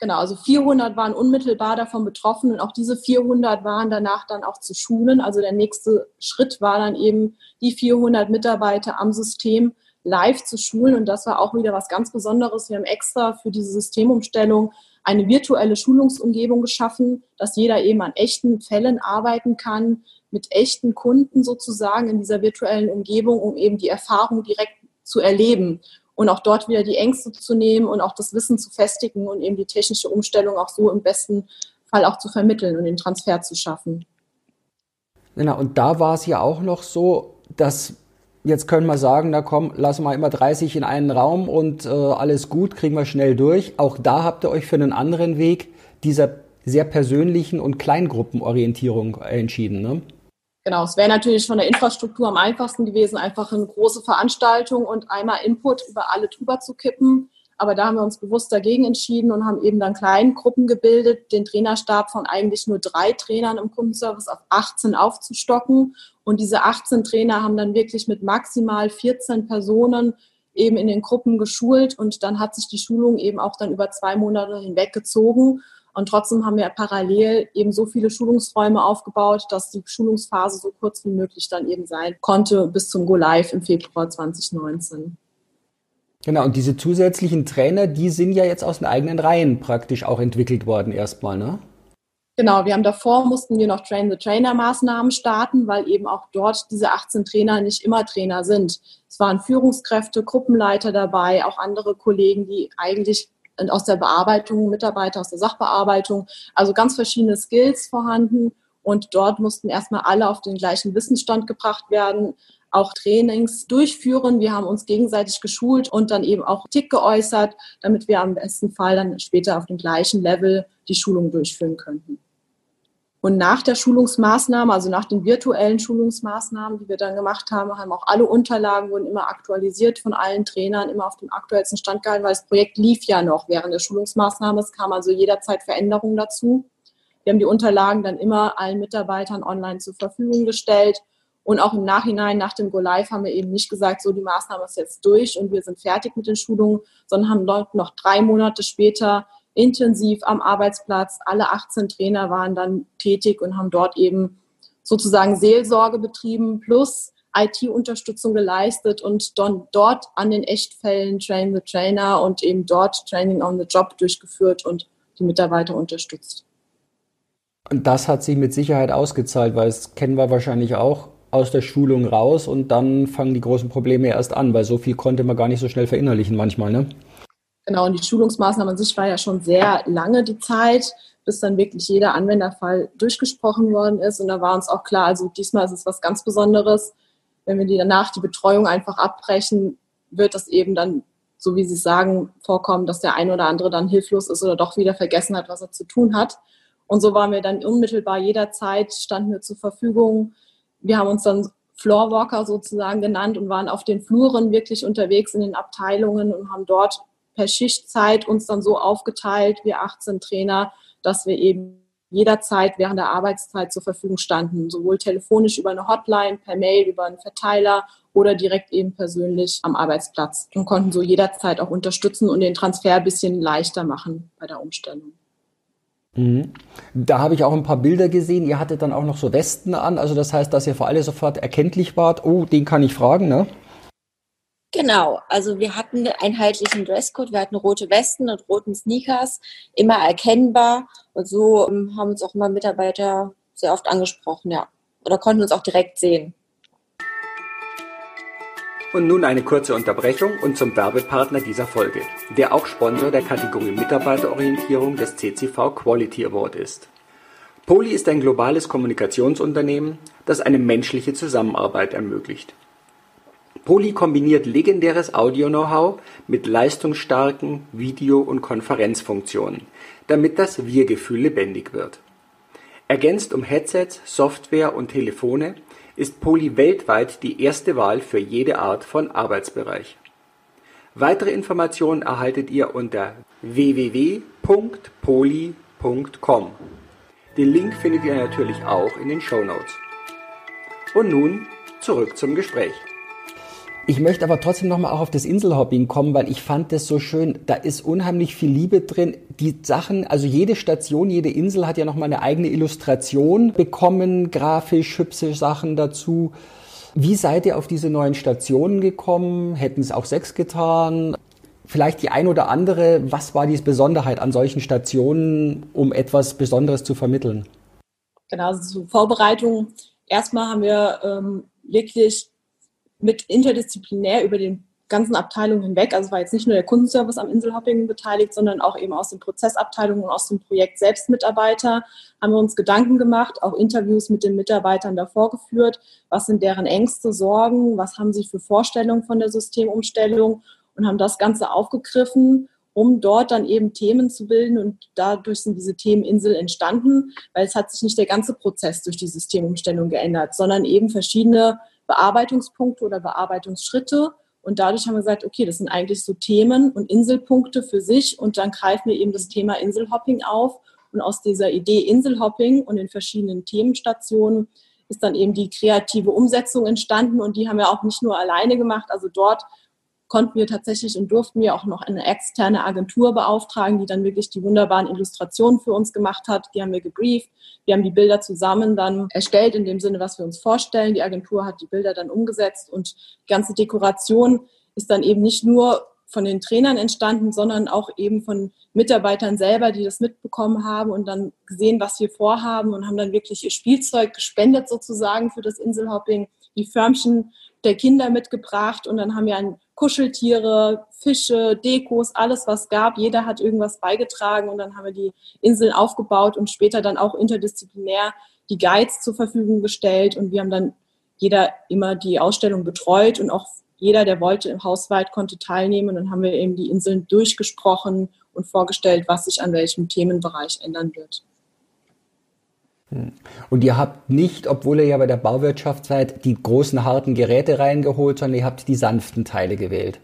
Genau, also 400 waren unmittelbar davon betroffen und auch diese 400 waren danach dann auch zu schulen. Also der nächste Schritt war dann eben die 400 Mitarbeiter am System live zu schulen. Und das war auch wieder was ganz Besonderes. Wir haben extra für diese Systemumstellung eine virtuelle Schulungsumgebung geschaffen, dass jeder eben an echten Fällen arbeiten kann, mit echten Kunden sozusagen in dieser virtuellen Umgebung, um eben die Erfahrung direkt zu erleben und auch dort wieder die Ängste zu nehmen und auch das Wissen zu festigen und eben die technische Umstellung auch so im besten Fall auch zu vermitteln und den Transfer zu schaffen. Genau, und da war es ja auch noch so, dass jetzt können wir sagen, na komm, lassen wir immer 30 in einen Raum und äh, alles gut, kriegen wir schnell durch. Auch da habt ihr euch für einen anderen Weg dieser sehr persönlichen und Kleingruppenorientierung entschieden, ne? Genau, es wäre natürlich von der Infrastruktur am einfachsten gewesen, einfach eine große Veranstaltung und einmal Input über alle drüber zu kippen. Aber da haben wir uns bewusst dagegen entschieden und haben eben dann Kleingruppen gebildet, den Trainerstab von eigentlich nur drei Trainern im Kundenservice auf 18 aufzustocken und diese 18 Trainer haben dann wirklich mit maximal 14 Personen eben in den Gruppen geschult und dann hat sich die Schulung eben auch dann über zwei Monate hinweg gezogen. Und trotzdem haben wir parallel eben so viele Schulungsräume aufgebaut, dass die Schulungsphase so kurz wie möglich dann eben sein konnte bis zum Go Live im Februar 2019. Genau, und diese zusätzlichen Trainer, die sind ja jetzt aus den eigenen Reihen praktisch auch entwickelt worden erstmal, ne? Genau, wir haben davor, mussten wir noch Train-the-Trainer-Maßnahmen starten, weil eben auch dort diese 18 Trainer nicht immer Trainer sind. Es waren Führungskräfte, Gruppenleiter dabei, auch andere Kollegen, die eigentlich aus der Bearbeitung, Mitarbeiter aus der Sachbearbeitung, also ganz verschiedene Skills vorhanden. Und dort mussten erstmal alle auf den gleichen Wissensstand gebracht werden, auch Trainings durchführen. Wir haben uns gegenseitig geschult und dann eben auch Tick geäußert, damit wir am besten Fall dann später auf dem gleichen Level die Schulung durchführen könnten. Und nach der Schulungsmaßnahme, also nach den virtuellen Schulungsmaßnahmen, die wir dann gemacht haben, haben auch alle Unterlagen wurden immer aktualisiert von allen Trainern, immer auf dem aktuellsten Stand gehalten, weil das Projekt lief ja noch während der Schulungsmaßnahme. Es kam also jederzeit Veränderungen dazu. Wir haben die Unterlagen dann immer allen Mitarbeitern online zur Verfügung gestellt. Und auch im Nachhinein, nach dem Go Live, haben wir eben nicht gesagt, so die Maßnahme ist jetzt durch und wir sind fertig mit den Schulungen, sondern haben Leute noch drei Monate später intensiv am Arbeitsplatz. Alle 18 Trainer waren dann tätig und haben dort eben sozusagen Seelsorge betrieben plus IT-Unterstützung geleistet und dann dort an den Echtfällen Train the Trainer und eben dort Training on the Job durchgeführt und die Mitarbeiter unterstützt. Und das hat sich mit Sicherheit ausgezahlt, weil es kennen wir wahrscheinlich auch aus der Schulung raus und dann fangen die großen Probleme erst an, weil so viel konnte man gar nicht so schnell verinnerlichen manchmal, ne? Genau, und die Schulungsmaßnahmen an sich war ja schon sehr lange die Zeit, bis dann wirklich jeder Anwenderfall durchgesprochen worden ist. Und da war uns auch klar, also diesmal ist es was ganz Besonderes. Wenn wir die danach die Betreuung einfach abbrechen, wird das eben dann, so wie Sie sagen, vorkommen, dass der eine oder andere dann hilflos ist oder doch wieder vergessen hat, was er zu tun hat. Und so waren wir dann unmittelbar jederzeit, standen wir zur Verfügung. Wir haben uns dann Floorwalker sozusagen genannt und waren auf den Fluren wirklich unterwegs in den Abteilungen und haben dort per Schichtzeit uns dann so aufgeteilt, wir 18 Trainer, dass wir eben jederzeit während der Arbeitszeit zur Verfügung standen, sowohl telefonisch über eine Hotline, per Mail, über einen Verteiler oder direkt eben persönlich am Arbeitsplatz und konnten so jederzeit auch unterstützen und den Transfer ein bisschen leichter machen bei der Umstellung. Mhm. Da habe ich auch ein paar Bilder gesehen. Ihr hattet dann auch noch so Westen an. Also das heißt, dass ihr für alle sofort erkenntlich wart. Oh, den kann ich fragen, ne? Genau, also wir hatten einen einheitlichen Dresscode, wir hatten rote Westen und roten Sneakers, immer erkennbar und so ähm, haben uns auch immer Mitarbeiter sehr oft angesprochen, ja. Oder konnten uns auch direkt sehen. Und nun eine kurze Unterbrechung und zum Werbepartner dieser Folge, der auch Sponsor der Kategorie Mitarbeiterorientierung des CCV Quality Award ist. Poli ist ein globales Kommunikationsunternehmen, das eine menschliche Zusammenarbeit ermöglicht. Poli kombiniert legendäres Audio-Know-how mit leistungsstarken Video- und Konferenzfunktionen, damit das Wir-Gefühl lebendig wird. Ergänzt um Headsets, Software und Telefone ist Poli weltweit die erste Wahl für jede Art von Arbeitsbereich. Weitere Informationen erhaltet ihr unter www.poli.com. Den Link findet ihr natürlich auch in den Show Notes. Und nun zurück zum Gespräch. Ich möchte aber trotzdem nochmal auch auf das Inselhopping kommen, weil ich fand das so schön. Da ist unheimlich viel Liebe drin. Die Sachen, also jede Station, jede Insel hat ja nochmal eine eigene Illustration bekommen, grafisch, hübsche Sachen dazu. Wie seid ihr auf diese neuen Stationen gekommen? Hätten es auch sechs getan? Vielleicht die ein oder andere, was war die Besonderheit an solchen Stationen, um etwas Besonderes zu vermitteln? Genau, also zur Vorbereitung. Erstmal haben wir ähm, wirklich mit interdisziplinär über den ganzen Abteilungen hinweg. Also war jetzt nicht nur der Kundenservice am Inselhopping beteiligt, sondern auch eben aus den Prozessabteilungen und aus dem Projekt selbst Mitarbeiter haben wir uns Gedanken gemacht, auch Interviews mit den Mitarbeitern davor geführt. Was sind deren Ängste, Sorgen? Was haben sie für Vorstellungen von der Systemumstellung? Und haben das Ganze aufgegriffen, um dort dann eben Themen zu bilden. Und dadurch sind diese Themeninsel entstanden, weil es hat sich nicht der ganze Prozess durch die Systemumstellung geändert, sondern eben verschiedene Bearbeitungspunkte oder Bearbeitungsschritte. Und dadurch haben wir gesagt, okay, das sind eigentlich so Themen und Inselpunkte für sich. Und dann greifen wir eben das Thema Inselhopping auf. Und aus dieser Idee Inselhopping und den verschiedenen Themenstationen ist dann eben die kreative Umsetzung entstanden. Und die haben wir auch nicht nur alleine gemacht. Also dort konnten wir tatsächlich und durften wir auch noch eine externe Agentur beauftragen, die dann wirklich die wunderbaren Illustrationen für uns gemacht hat. Die haben wir gebrieft. Wir haben die Bilder zusammen dann erstellt, in dem Sinne, was wir uns vorstellen. Die Agentur hat die Bilder dann umgesetzt und die ganze Dekoration ist dann eben nicht nur von den Trainern entstanden, sondern auch eben von Mitarbeitern selber, die das mitbekommen haben und dann gesehen, was wir vorhaben und haben dann wirklich ihr Spielzeug gespendet sozusagen für das Inselhopping, die Förmchen der Kinder mitgebracht und dann haben wir ein Kuscheltiere, Fische, Dekos, alles was gab. Jeder hat irgendwas beigetragen und dann haben wir die Inseln aufgebaut und später dann auch interdisziplinär die Guides zur Verfügung gestellt und wir haben dann jeder immer die Ausstellung betreut und auch jeder, der wollte, im Hausweit konnte teilnehmen. Und dann haben wir eben die Inseln durchgesprochen und vorgestellt, was sich an welchem Themenbereich ändern wird. Und ihr habt nicht, obwohl ihr ja bei der Bauwirtschaft seid, die großen harten Geräte reingeholt, sondern ihr habt die sanften Teile gewählt.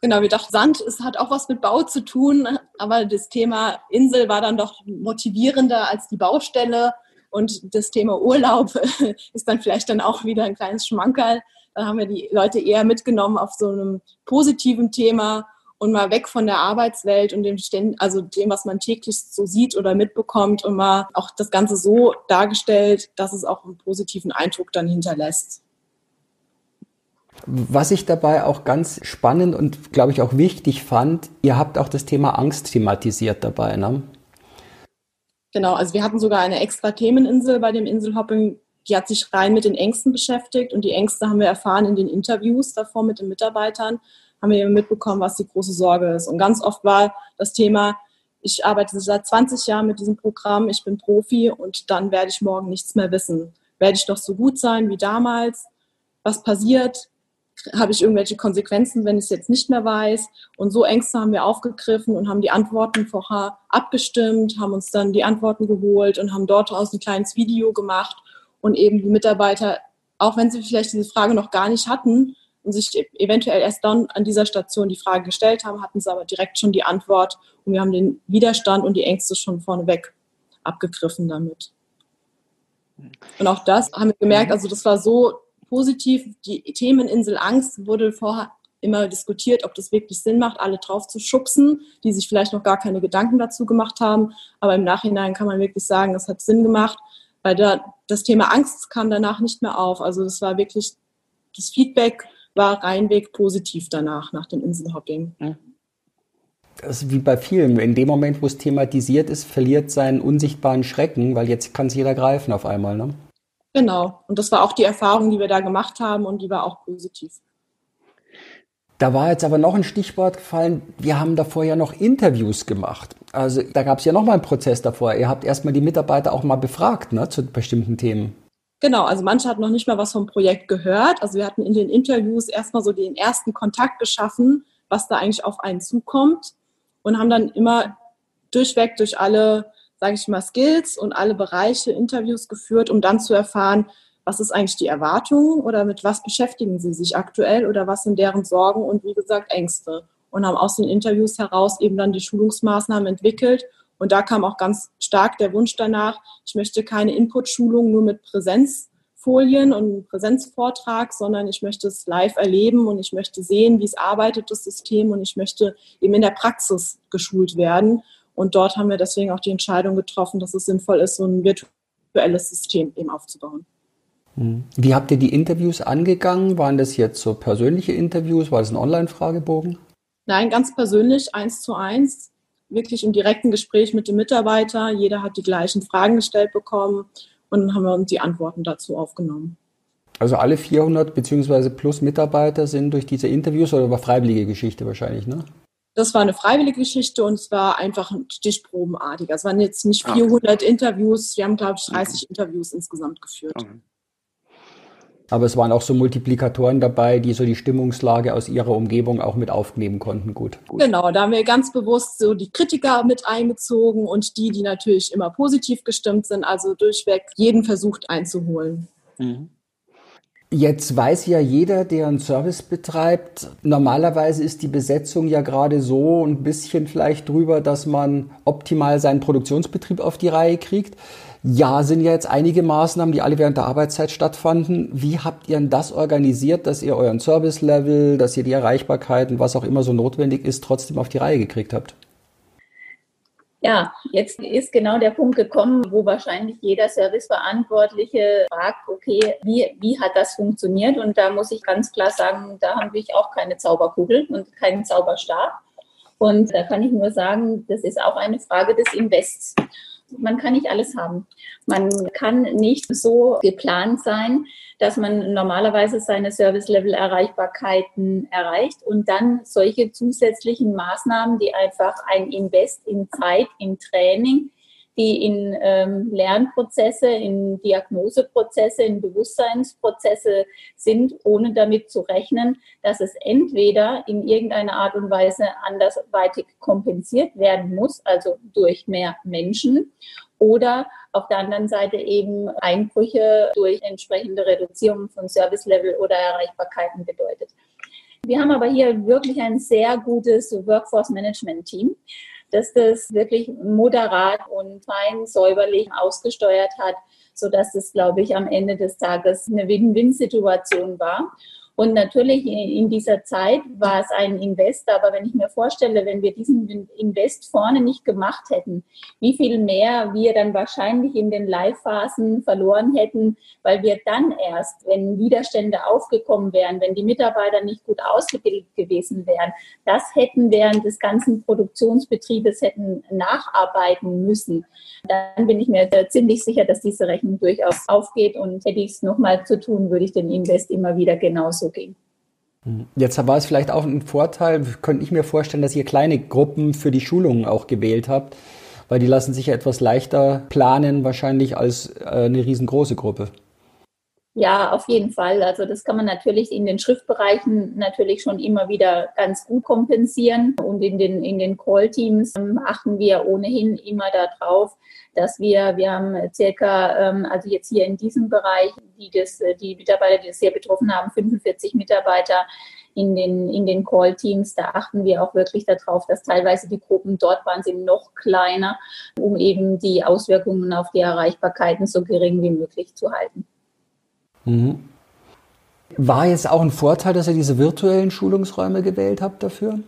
Genau, wir dachten, Sand es hat auch was mit Bau zu tun, aber das Thema Insel war dann doch motivierender als die Baustelle und das Thema Urlaub ist dann vielleicht dann auch wieder ein kleines Schmankerl. Da haben wir die Leute eher mitgenommen auf so einem positiven Thema und mal weg von der Arbeitswelt und dem, also dem, was man täglich so sieht oder mitbekommt und mal auch das Ganze so dargestellt, dass es auch einen positiven Eindruck dann hinterlässt. Was ich dabei auch ganz spannend und glaube ich auch wichtig fand, ihr habt auch das Thema Angst thematisiert dabei, ne? Genau, also wir hatten sogar eine extra Themeninsel bei dem Inselhopping, die hat sich rein mit den Ängsten beschäftigt und die Ängste haben wir erfahren in den Interviews davor mit den Mitarbeitern haben wir mitbekommen, was die große Sorge ist. Und ganz oft war das Thema, ich arbeite seit 20 Jahren mit diesem Programm, ich bin Profi und dann werde ich morgen nichts mehr wissen. Werde ich doch so gut sein wie damals? Was passiert? Habe ich irgendwelche Konsequenzen, wenn ich es jetzt nicht mehr weiß? Und so Ängste haben wir aufgegriffen und haben die Antworten vorher abgestimmt, haben uns dann die Antworten geholt und haben dort draußen ein kleines Video gemacht und eben die Mitarbeiter, auch wenn sie vielleicht diese Frage noch gar nicht hatten, und sich eventuell erst dann an dieser Station die Frage gestellt haben, hatten sie aber direkt schon die Antwort und wir haben den Widerstand und die Ängste schon vorneweg abgegriffen damit. Und auch das haben wir gemerkt, also das war so positiv, die Themeninsel Angst wurde vorher immer diskutiert, ob das wirklich Sinn macht, alle drauf zu schubsen, die sich vielleicht noch gar keine Gedanken dazu gemacht haben. Aber im Nachhinein kann man wirklich sagen, es hat Sinn gemacht, weil da, das Thema Angst kam danach nicht mehr auf. Also es war wirklich, das Feedback war reinweg positiv danach, nach dem Inselhopping. Das ist wie bei vielen. In dem Moment, wo es thematisiert ist, verliert seinen unsichtbaren Schrecken, weil jetzt kann es jeder greifen auf einmal. Ne? Genau. Und das war auch die Erfahrung, die wir da gemacht haben und die war auch positiv. Da war jetzt aber noch ein Stichwort gefallen. Wir haben davor ja noch Interviews gemacht. Also da gab es ja noch mal einen Prozess davor. Ihr habt erstmal die Mitarbeiter auch mal befragt ne, zu bestimmten Themen. Genau, also manche hatten noch nicht mal was vom Projekt gehört. Also wir hatten in den Interviews erstmal so den ersten Kontakt geschaffen, was da eigentlich auf einen zukommt und haben dann immer durchweg durch alle, sage ich mal, Skills und alle Bereiche Interviews geführt, um dann zu erfahren, was ist eigentlich die Erwartung oder mit was beschäftigen sie sich aktuell oder was sind deren Sorgen und wie gesagt Ängste. Und haben aus den Interviews heraus eben dann die Schulungsmaßnahmen entwickelt. Und da kam auch ganz stark der Wunsch danach, ich möchte keine Input-Schulung nur mit Präsenzfolien und Präsenzvortrag, sondern ich möchte es live erleben und ich möchte sehen, wie es arbeitet, das System, und ich möchte eben in der Praxis geschult werden. Und dort haben wir deswegen auch die Entscheidung getroffen, dass es sinnvoll ist, so ein virtuelles System eben aufzubauen. Hm. Wie habt ihr die Interviews angegangen? Waren das jetzt so persönliche Interviews? War das ein Online-Fragebogen? Nein, ganz persönlich, eins zu eins, wirklich im direkten Gespräch mit dem Mitarbeiter. Jeder hat die gleichen Fragen gestellt bekommen und dann haben wir uns die Antworten dazu aufgenommen. Also alle 400 beziehungsweise plus Mitarbeiter sind durch diese Interviews oder war freiwillige Geschichte wahrscheinlich, ne? Das war eine freiwillige Geschichte und es war einfach stichprobenartig. Es waren jetzt nicht 400 okay. Interviews, wir haben, glaube ich, 30 okay. Interviews insgesamt geführt. Okay. Aber es waren auch so Multiplikatoren dabei, die so die Stimmungslage aus ihrer Umgebung auch mit aufnehmen konnten. Gut. Gut. Genau, da haben wir ganz bewusst so die Kritiker mit eingezogen und die, die natürlich immer positiv gestimmt sind, also durchweg jeden versucht einzuholen. Mhm. Jetzt weiß ja jeder, der einen Service betreibt, normalerweise ist die Besetzung ja gerade so ein bisschen vielleicht drüber, dass man optimal seinen Produktionsbetrieb auf die Reihe kriegt. Ja, sind ja jetzt einige Maßnahmen, die alle während der Arbeitszeit stattfanden. Wie habt ihr denn das organisiert, dass ihr euren Service-Level, dass ihr die Erreichbarkeiten, was auch immer so notwendig ist, trotzdem auf die Reihe gekriegt habt? Ja, jetzt ist genau der Punkt gekommen, wo wahrscheinlich jeder Serviceverantwortliche fragt, okay, wie, wie hat das funktioniert? Und da muss ich ganz klar sagen, da haben wir auch keine Zauberkugel und keinen Zauberstab. Und da kann ich nur sagen, das ist auch eine Frage des Invests man kann nicht alles haben. Man kann nicht so geplant sein, dass man normalerweise seine Service-Level-Erreichbarkeiten erreicht und dann solche zusätzlichen Maßnahmen, die einfach ein Invest in Zeit, in Training, die in ähm, Lernprozesse, in Diagnoseprozesse, in Bewusstseinsprozesse sind, ohne damit zu rechnen, dass es entweder in irgendeiner Art und Weise andersweitig kompensiert werden muss, also durch mehr Menschen, oder auf der anderen Seite eben Einbrüche durch entsprechende Reduzierung von Service-Level oder Erreichbarkeiten bedeutet. Wir haben aber hier wirklich ein sehr gutes Workforce-Management-Team dass das wirklich moderat und fein säuberlich ausgesteuert hat, sodass das, glaube ich, am Ende des Tages eine Win-Win-Situation war. Und natürlich in dieser Zeit war es ein Invest, aber wenn ich mir vorstelle, wenn wir diesen Invest vorne nicht gemacht hätten, wie viel mehr wir dann wahrscheinlich in den Live-Phasen verloren hätten, weil wir dann erst, wenn Widerstände aufgekommen wären, wenn die Mitarbeiter nicht gut ausgebildet gewesen wären, das hätten während des ganzen Produktionsbetriebes hätten nacharbeiten müssen. Dann bin ich mir ziemlich sicher, dass diese Rechnung durchaus aufgeht und hätte ich es nochmal zu tun, würde ich den Invest immer wieder genauso ging. Jetzt war es vielleicht auch ein Vorteil, könnte ich mir vorstellen, dass ihr kleine Gruppen für die Schulungen auch gewählt habt, weil die lassen sich ja etwas leichter planen wahrscheinlich als äh, eine riesengroße Gruppe. Ja, auf jeden Fall. Also das kann man natürlich in den Schriftbereichen natürlich schon immer wieder ganz gut kompensieren. Und in den, in den Call-Teams ähm, achten wir ohnehin immer darauf, dass wir, wir haben circa, ähm, also jetzt hier in diesem Bereich, die das, die Mitarbeiter, die das sehr betroffen haben, 45 Mitarbeiter in den, in den Call-Teams, da achten wir auch wirklich darauf, dass teilweise die Gruppen dort waren sie noch kleiner, um eben die Auswirkungen auf die Erreichbarkeiten so gering wie möglich zu halten. Mhm. War jetzt auch ein Vorteil, dass ihr diese virtuellen Schulungsräume gewählt habt dafür?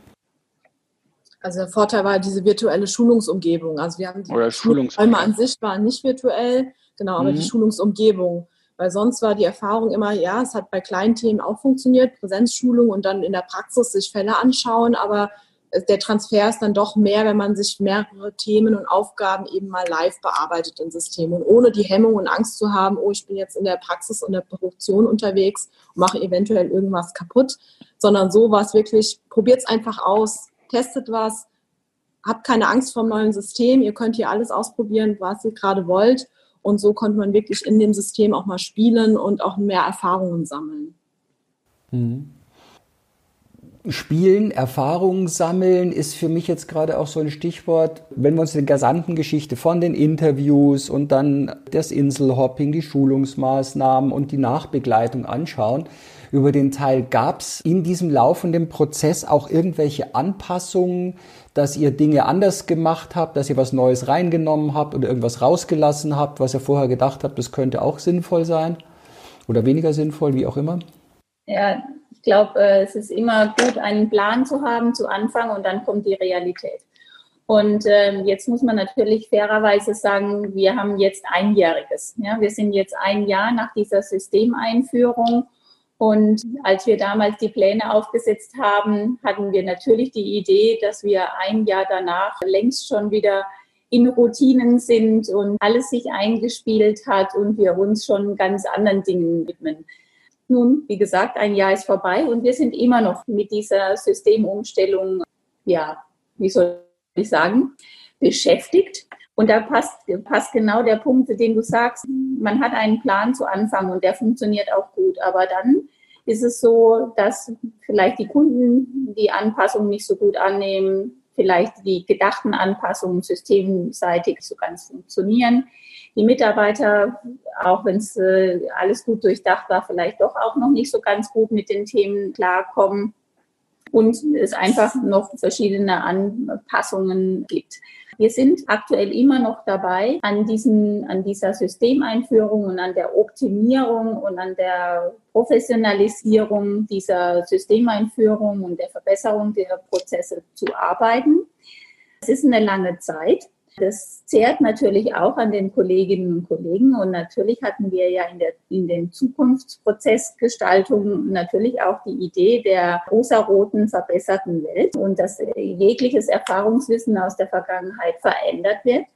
Also der Vorteil war diese virtuelle Schulungsumgebung. Also wir haben die Oder Schulungsräume an sich waren nicht virtuell, genau, aber mhm. die Schulungsumgebung. Weil sonst war die Erfahrung immer, ja, es hat bei kleinen Themen auch funktioniert, Präsenzschulung und dann in der Praxis sich Fälle anschauen, aber der Transfer ist dann doch mehr, wenn man sich mehrere Themen und Aufgaben eben mal live bearbeitet in Systemen. Und ohne die Hemmung und Angst zu haben, oh, ich bin jetzt in der Praxis und der Produktion unterwegs und mache eventuell irgendwas kaputt, sondern so war es wirklich, probiert es einfach aus, testet was, habt keine Angst vor dem neuen System, ihr könnt hier alles ausprobieren, was ihr gerade wollt. Und so konnte man wirklich in dem System auch mal spielen und auch mehr Erfahrungen sammeln. Mhm. Spielen, Erfahrungen sammeln ist für mich jetzt gerade auch so ein Stichwort. Wenn wir uns die gesamten Geschichte von den Interviews und dann das Inselhopping, die Schulungsmaßnahmen und die Nachbegleitung anschauen, über den Teil gab es in diesem laufenden Prozess auch irgendwelche Anpassungen, dass ihr Dinge anders gemacht habt, dass ihr was Neues reingenommen habt oder irgendwas rausgelassen habt, was ihr vorher gedacht habt, das könnte auch sinnvoll sein oder weniger sinnvoll, wie auch immer? Ja, ich glaube, äh, es ist immer gut, einen Plan zu haben zu Anfang und dann kommt die Realität. Und ähm, jetzt muss man natürlich fairerweise sagen, wir haben jetzt einjähriges. Ja? Wir sind jetzt ein Jahr nach dieser Systemeinführung. Und als wir damals die Pläne aufgesetzt haben, hatten wir natürlich die Idee, dass wir ein Jahr danach längst schon wieder in Routinen sind und alles sich eingespielt hat und wir uns schon ganz anderen Dingen widmen. Nun, wie gesagt, ein Jahr ist vorbei und wir sind immer noch mit dieser Systemumstellung, ja, wie soll ich sagen, beschäftigt. Und da passt, passt genau der Punkt, den du sagst. Man hat einen Plan zu Anfang und der funktioniert auch gut. Aber dann ist es so, dass vielleicht die Kunden die Anpassung nicht so gut annehmen, vielleicht die gedachten Anpassungen systemseitig so ganz funktionieren die Mitarbeiter, auch wenn es äh, alles gut durchdacht war, vielleicht doch auch noch nicht so ganz gut mit den Themen klarkommen und es einfach noch verschiedene Anpassungen gibt. Wir sind aktuell immer noch dabei an, diesen, an dieser Systemeinführung und an der Optimierung und an der Professionalisierung dieser Systemeinführung und der Verbesserung der Prozesse zu arbeiten. Es ist eine lange Zeit. Das zehrt natürlich auch an den Kolleginnen und Kollegen. Und natürlich hatten wir ja in, der, in den Zukunftsprozessgestaltungen natürlich auch die Idee der rosaroten, verbesserten Welt und dass jegliches Erfahrungswissen aus der Vergangenheit verändert wird.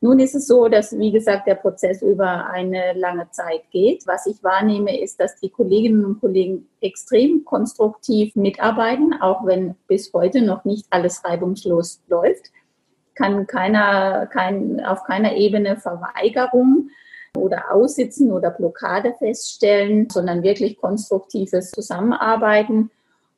Nun ist es so, dass, wie gesagt, der Prozess über eine lange Zeit geht. Was ich wahrnehme, ist, dass die Kolleginnen und Kollegen extrem konstruktiv mitarbeiten, auch wenn bis heute noch nicht alles reibungslos läuft kann keiner, kein, auf keiner Ebene Verweigerung oder Aussitzen oder Blockade feststellen, sondern wirklich konstruktives Zusammenarbeiten.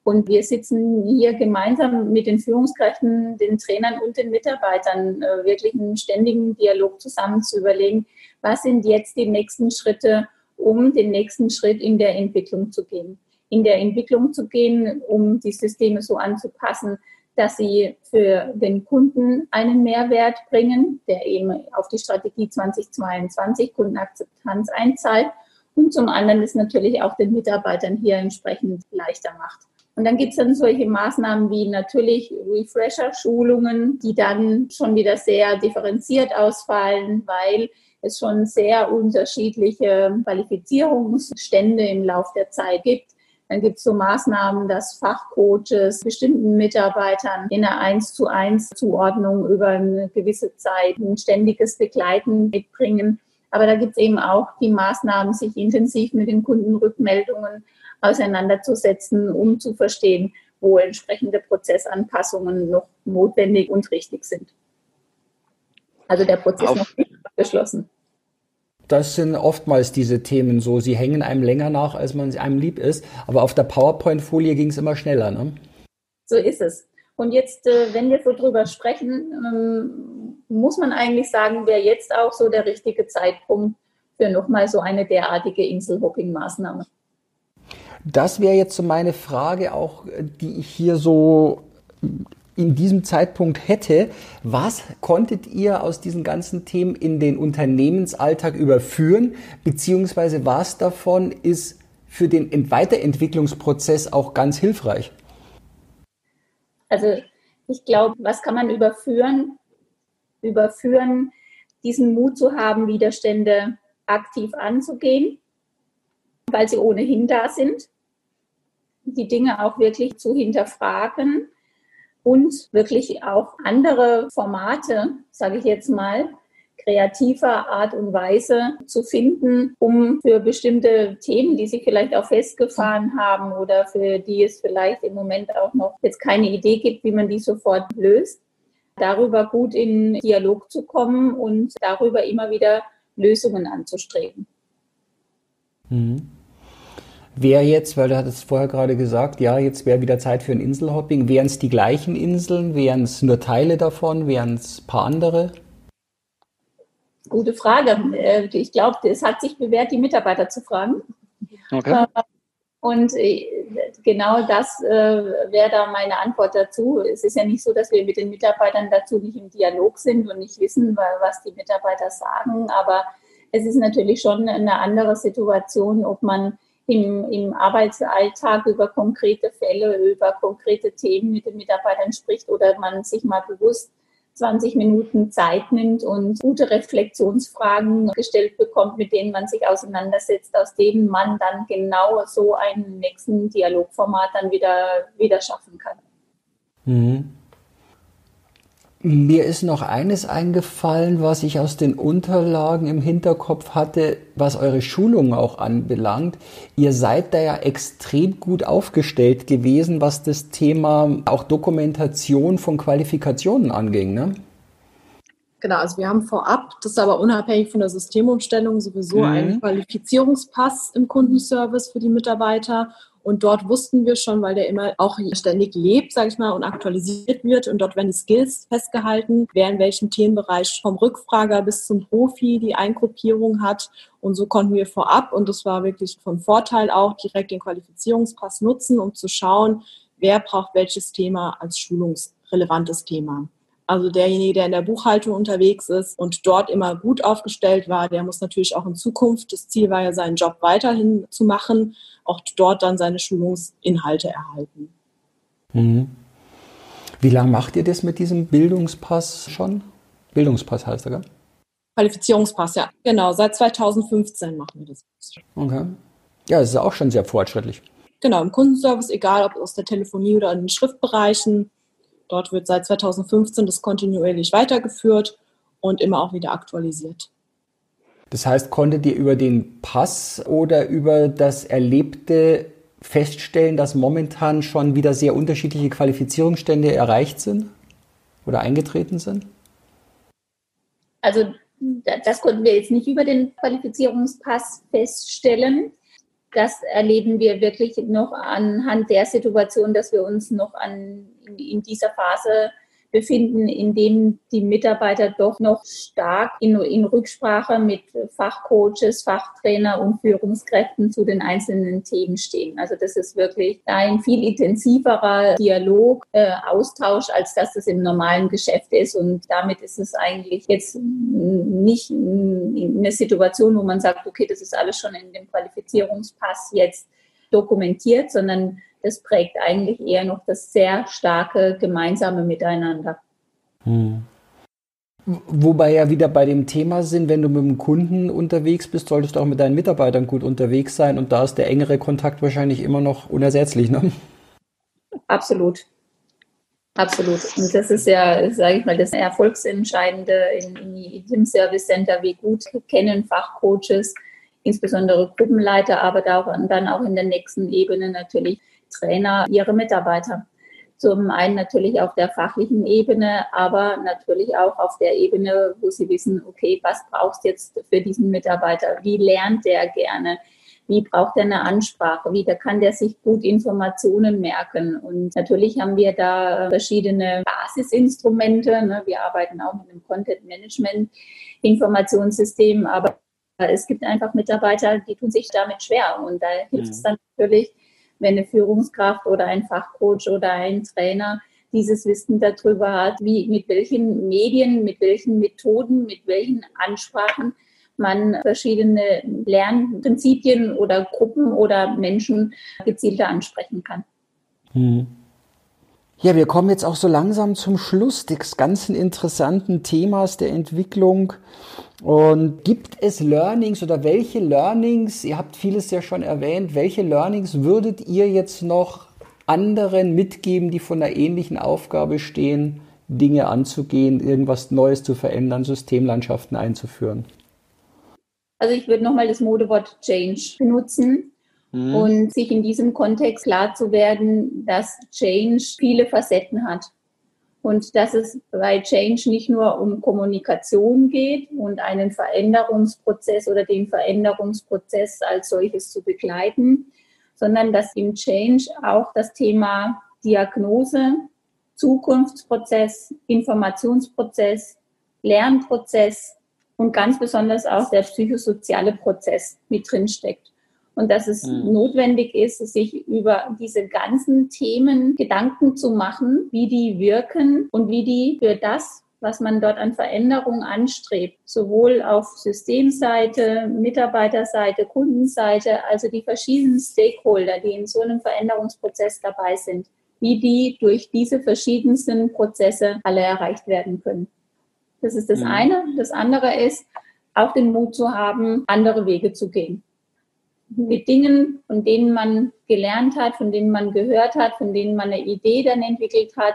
Und wir sitzen hier gemeinsam mit den Führungskräften, den Trainern und den Mitarbeitern äh, wirklich einen ständigen Dialog zusammen zu überlegen, was sind jetzt die nächsten Schritte, um den nächsten Schritt in der Entwicklung zu gehen. In der Entwicklung zu gehen, um die Systeme so anzupassen, dass sie für den Kunden einen Mehrwert bringen, der eben auf die Strategie 2022 Kundenakzeptanz einzahlt und zum anderen ist natürlich auch den Mitarbeitern hier entsprechend leichter macht. Und dann gibt es dann solche Maßnahmen wie natürlich Refresher-Schulungen, die dann schon wieder sehr differenziert ausfallen, weil es schon sehr unterschiedliche Qualifizierungsstände im Lauf der Zeit gibt. Dann gibt es so Maßnahmen, dass Fachcoaches bestimmten Mitarbeitern in einer 1 zu 1 Zuordnung über eine gewisse Zeit ein ständiges Begleiten mitbringen. Aber da gibt es eben auch die Maßnahmen, sich intensiv mit den Kundenrückmeldungen auseinanderzusetzen, um zu verstehen, wo entsprechende Prozessanpassungen noch notwendig und richtig sind. Also der Prozess Auf noch nicht abgeschlossen. Das sind oftmals diese Themen so. Sie hängen einem länger nach, als man einem lieb ist. Aber auf der PowerPoint-Folie ging es immer schneller. Ne? So ist es. Und jetzt, äh, wenn wir so drüber sprechen, ähm, muss man eigentlich sagen, wäre jetzt auch so der richtige Zeitpunkt für nochmal so eine derartige Inselhopping-Maßnahme. Das wäre jetzt so meine Frage auch, die ich hier so in diesem Zeitpunkt hätte. Was konntet ihr aus diesen ganzen Themen in den Unternehmensalltag überführen? Beziehungsweise was davon ist für den Weiterentwicklungsprozess auch ganz hilfreich? Also ich glaube, was kann man überführen? Überführen, diesen Mut zu haben, Widerstände aktiv anzugehen, weil sie ohnehin da sind, die Dinge auch wirklich zu hinterfragen und wirklich auch andere Formate, sage ich jetzt mal, kreativer Art und Weise zu finden, um für bestimmte Themen, die Sie vielleicht auch festgefahren haben oder für die es vielleicht im Moment auch noch jetzt keine Idee gibt, wie man die sofort löst, darüber gut in Dialog zu kommen und darüber immer wieder Lösungen anzustreben. Mhm. Wäre jetzt, weil du hattest vorher gerade gesagt, ja, jetzt wäre wieder Zeit für ein Inselhopping. Wären es die gleichen Inseln? Wären es nur Teile davon? Wären es ein paar andere? Gute Frage. Äh, ich glaube, es hat sich bewährt, die Mitarbeiter zu fragen. Okay. Äh, und äh, genau das wäre da meine Antwort dazu. Es ist ja nicht so, dass wir mit den Mitarbeitern dazu nicht im Dialog sind und nicht wissen, was die Mitarbeiter sagen. Aber es ist natürlich schon eine andere Situation, ob man im, im Arbeitsalltag über konkrete Fälle, über konkrete Themen mit den Mitarbeitern spricht oder man sich mal bewusst 20 Minuten Zeit nimmt und gute Reflexionsfragen gestellt bekommt, mit denen man sich auseinandersetzt, aus denen man dann genau so einen nächsten Dialogformat dann wieder, wieder schaffen kann. Mhm. Mir ist noch eines eingefallen, was ich aus den Unterlagen im Hinterkopf hatte, was eure Schulungen auch anbelangt. Ihr seid da ja extrem gut aufgestellt gewesen, was das Thema auch Dokumentation von Qualifikationen anging, ne? Genau, also wir haben vorab, das ist aber unabhängig von der Systemumstellung, sowieso mhm. einen Qualifizierungspass im Kundenservice für die Mitarbeiter und dort wussten wir schon, weil der immer auch ständig lebt, sage ich mal, und aktualisiert wird. Und dort werden die Skills festgehalten, wer in welchem Themenbereich vom Rückfrager bis zum Profi die Eingruppierung hat. Und so konnten wir vorab, und das war wirklich von Vorteil auch, direkt den Qualifizierungspass nutzen, um zu schauen, wer braucht welches Thema als schulungsrelevantes Thema. Also derjenige, der in der Buchhaltung unterwegs ist und dort immer gut aufgestellt war, der muss natürlich auch in Zukunft, das Ziel war ja, seinen Job weiterhin zu machen, auch dort dann seine Schulungsinhalte erhalten. Mhm. Wie lange macht ihr das mit diesem Bildungspass schon? Bildungspass heißt er, gell? Qualifizierungspass, ja. Genau, seit 2015 machen wir das. Okay. Ja, das ist auch schon sehr fortschrittlich. Genau, im Kundenservice, egal ob aus der Telefonie oder in den Schriftbereichen. Dort wird seit 2015 das kontinuierlich weitergeführt und immer auch wieder aktualisiert. Das heißt, konntet ihr über den Pass oder über das Erlebte feststellen, dass momentan schon wieder sehr unterschiedliche Qualifizierungsstände erreicht sind oder eingetreten sind? Also das konnten wir jetzt nicht über den Qualifizierungspass feststellen. Das erleben wir wirklich noch anhand der Situation, dass wir uns noch an, in dieser Phase befinden, in dem die Mitarbeiter doch noch stark in, in Rücksprache mit Fachcoaches, Fachtrainer und Führungskräften zu den einzelnen Themen stehen. Also das ist wirklich ein viel intensiverer Dialog, äh, Austausch, als dass es im normalen Geschäft ist. Und damit ist es eigentlich jetzt nicht eine Situation, wo man sagt, okay, das ist alles schon in dem Qualifizierungspass jetzt dokumentiert, sondern das prägt eigentlich eher noch das sehr starke gemeinsame Miteinander. Hm. Wobei ja wieder bei dem Thema sind, wenn du mit dem Kunden unterwegs bist, solltest du auch mit deinen Mitarbeitern gut unterwegs sein und da ist der engere Kontakt wahrscheinlich immer noch unersetzlich, ne? Absolut. Absolut. Und das ist ja, sage ich mal, das Erfolgsentscheidende in, in dem Service Center, wie gut kennen Fachcoaches, insbesondere Gruppenleiter, aber dann auch in der nächsten Ebene natürlich Trainer ihre Mitarbeiter. Zum einen natürlich auf der fachlichen Ebene, aber natürlich auch auf der Ebene, wo sie wissen, okay, was brauchst du jetzt für diesen Mitarbeiter? Wie lernt der gerne? Wie braucht er eine Ansprache? Wie da kann der sich gut Informationen merken? Und natürlich haben wir da verschiedene Basisinstrumente. Ne? Wir arbeiten auch mit einem Content Management Informationssystem, aber es gibt einfach Mitarbeiter, die tun sich damit schwer. Und da hilft es mhm. dann natürlich, wenn eine Führungskraft oder ein Fachcoach oder ein Trainer dieses Wissen darüber hat, wie, mit welchen Medien, mit welchen Methoden, mit welchen Ansprachen man verschiedene Lernprinzipien oder Gruppen oder Menschen gezielter ansprechen kann. Hm. Ja, wir kommen jetzt auch so langsam zum Schluss des ganzen interessanten Themas der Entwicklung. Und gibt es Learnings oder welche Learnings, ihr habt vieles ja schon erwähnt, welche Learnings würdet ihr jetzt noch anderen mitgeben, die von einer ähnlichen Aufgabe stehen, Dinge anzugehen, irgendwas Neues zu verändern, Systemlandschaften einzuführen? Also ich würde nochmal das Modewort Change benutzen mhm. und sich in diesem Kontext klar zu werden, dass Change viele Facetten hat. Und dass es bei Change nicht nur um Kommunikation geht und einen Veränderungsprozess oder den Veränderungsprozess als solches zu begleiten, sondern dass im Change auch das Thema Diagnose, Zukunftsprozess, Informationsprozess, Lernprozess und ganz besonders auch der psychosoziale Prozess mit drin steckt. Und dass es mhm. notwendig ist, sich über diese ganzen Themen Gedanken zu machen, wie die wirken und wie die für das, was man dort an Veränderungen anstrebt, sowohl auf Systemseite, Mitarbeiterseite, Kundenseite, also die verschiedenen Stakeholder, die in so einem Veränderungsprozess dabei sind, wie die durch diese verschiedensten Prozesse alle erreicht werden können. Das ist das mhm. eine. Das andere ist, auch den Mut zu haben, andere Wege zu gehen. Mit Dingen, von denen man gelernt hat, von denen man gehört hat, von denen man eine Idee dann entwickelt hat,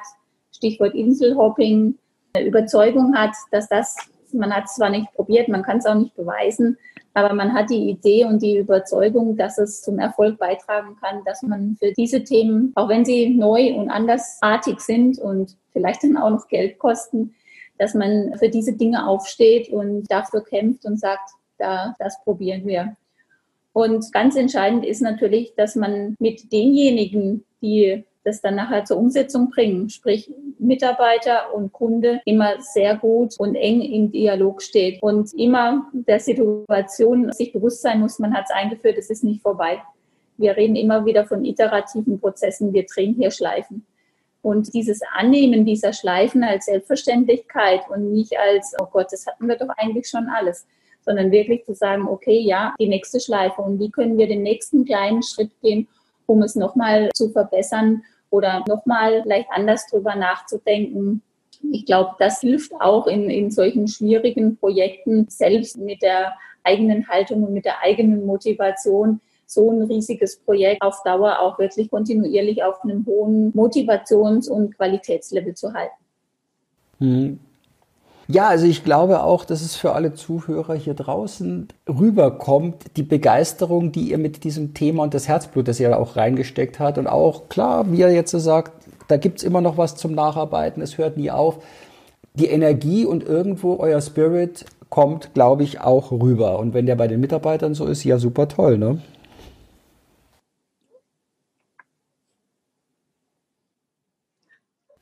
Stichwort Inselhopping, eine Überzeugung hat, dass das, man hat es zwar nicht probiert, man kann es auch nicht beweisen, aber man hat die Idee und die Überzeugung, dass es zum Erfolg beitragen kann, dass man für diese Themen, auch wenn sie neu und andersartig sind und vielleicht dann auch noch Geld kosten, dass man für diese Dinge aufsteht und dafür kämpft und sagt, da, das probieren wir. Und ganz entscheidend ist natürlich, dass man mit denjenigen, die das dann nachher zur Umsetzung bringen, sprich Mitarbeiter und Kunde, immer sehr gut und eng im Dialog steht und immer der Situation sich bewusst sein muss, man hat es eingeführt, es ist nicht vorbei. Wir reden immer wieder von iterativen Prozessen, wir drehen hier Schleifen. Und dieses Annehmen dieser Schleifen als Selbstverständlichkeit und nicht als, oh Gott, das hatten wir doch eigentlich schon alles, sondern wirklich zu sagen, okay, ja, die nächste Schleife und wie können wir den nächsten kleinen Schritt gehen, um es nochmal zu verbessern oder nochmal vielleicht anders drüber nachzudenken. Ich glaube, das hilft auch in, in solchen schwierigen Projekten, selbst mit der eigenen Haltung und mit der eigenen Motivation so ein riesiges Projekt auf Dauer auch wirklich kontinuierlich auf einem hohen Motivations- und Qualitätslevel zu halten. Hm. Ja, also ich glaube auch, dass es für alle Zuhörer hier draußen rüberkommt, die Begeisterung, die ihr mit diesem Thema und das Herzblut, das ihr auch reingesteckt hat. Und auch klar, wie er jetzt so sagt, da gibt es immer noch was zum Nacharbeiten, es hört nie auf. Die Energie und irgendwo euer Spirit kommt, glaube ich, auch rüber. Und wenn der bei den Mitarbeitern so ist, ja super toll, ne?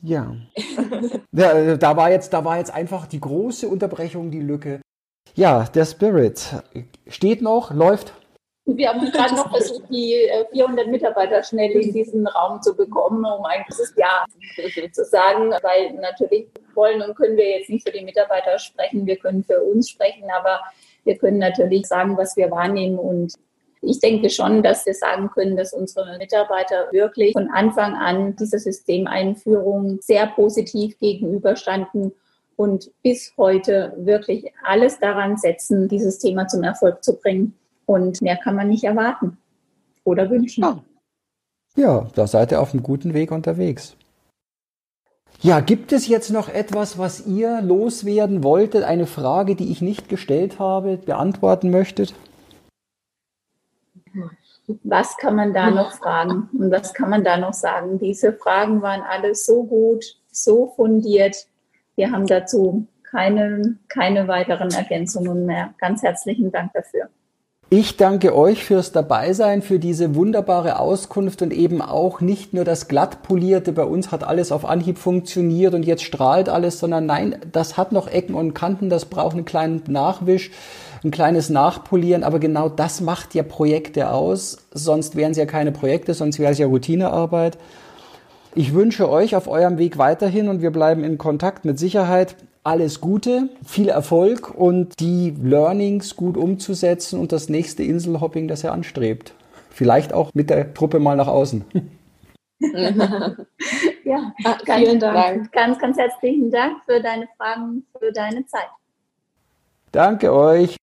Ja. ja. Äh, da, war jetzt, da war jetzt einfach die große Unterbrechung, die Lücke. Ja, der Spirit steht noch, läuft. Wir haben gerade noch versucht, die 400 äh, Mitarbeiter schnell in diesen Raum zu bekommen, um ein großes Ja zu sagen, weil natürlich wollen und können wir jetzt nicht für die Mitarbeiter sprechen, wir können für uns sprechen, aber wir können natürlich sagen, was wir wahrnehmen und ich denke schon, dass wir sagen können, dass unsere Mitarbeiter wirklich von Anfang an dieser Systemeinführung sehr positiv gegenüberstanden und bis heute wirklich alles daran setzen, dieses Thema zum Erfolg zu bringen. Und mehr kann man nicht erwarten oder wünschen. Ja, ja da seid ihr auf einem guten Weg unterwegs. Ja, gibt es jetzt noch etwas, was ihr loswerden wolltet? Eine Frage, die ich nicht gestellt habe, beantworten möchtet? Was kann man da noch fragen und was kann man da noch sagen? Diese Fragen waren alle so gut, so fundiert. Wir haben dazu keine, keine weiteren Ergänzungen mehr. Ganz herzlichen Dank dafür. Ich danke euch fürs Dabeisein, für diese wunderbare Auskunft und eben auch nicht nur das glattpolierte, bei uns hat alles auf Anhieb funktioniert und jetzt strahlt alles, sondern nein, das hat noch Ecken und Kanten, das braucht einen kleinen Nachwisch, ein kleines Nachpolieren, aber genau das macht ja Projekte aus, sonst wären es ja keine Projekte, sonst wäre es ja Routinearbeit. Ich wünsche euch auf eurem Weg weiterhin und wir bleiben in Kontakt mit Sicherheit alles Gute, viel Erfolg und die Learnings gut umzusetzen und das nächste Inselhopping, das er anstrebt. Vielleicht auch mit der Truppe mal nach außen. ja, ah, vielen Dank. Ganz, ganz herzlichen Dank für deine Fragen, für deine Zeit. Danke euch.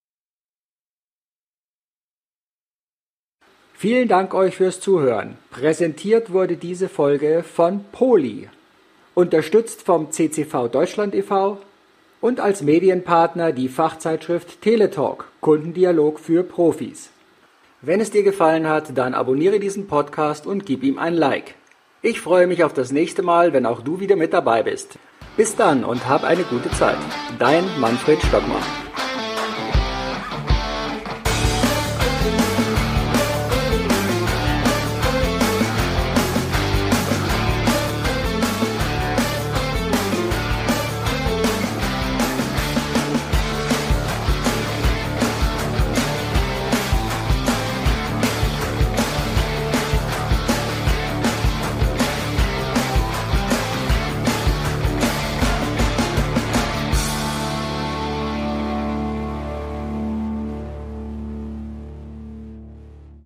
Vielen Dank euch fürs Zuhören. Präsentiert wurde diese Folge von Poli, unterstützt vom CCV Deutschland e.V und als Medienpartner die Fachzeitschrift Teletalk, Kundendialog für Profis. Wenn es dir gefallen hat, dann abonniere diesen Podcast und gib ihm ein Like. Ich freue mich auf das nächste Mal, wenn auch du wieder mit dabei bist. Bis dann und hab eine gute Zeit. Dein Manfred Stockmann.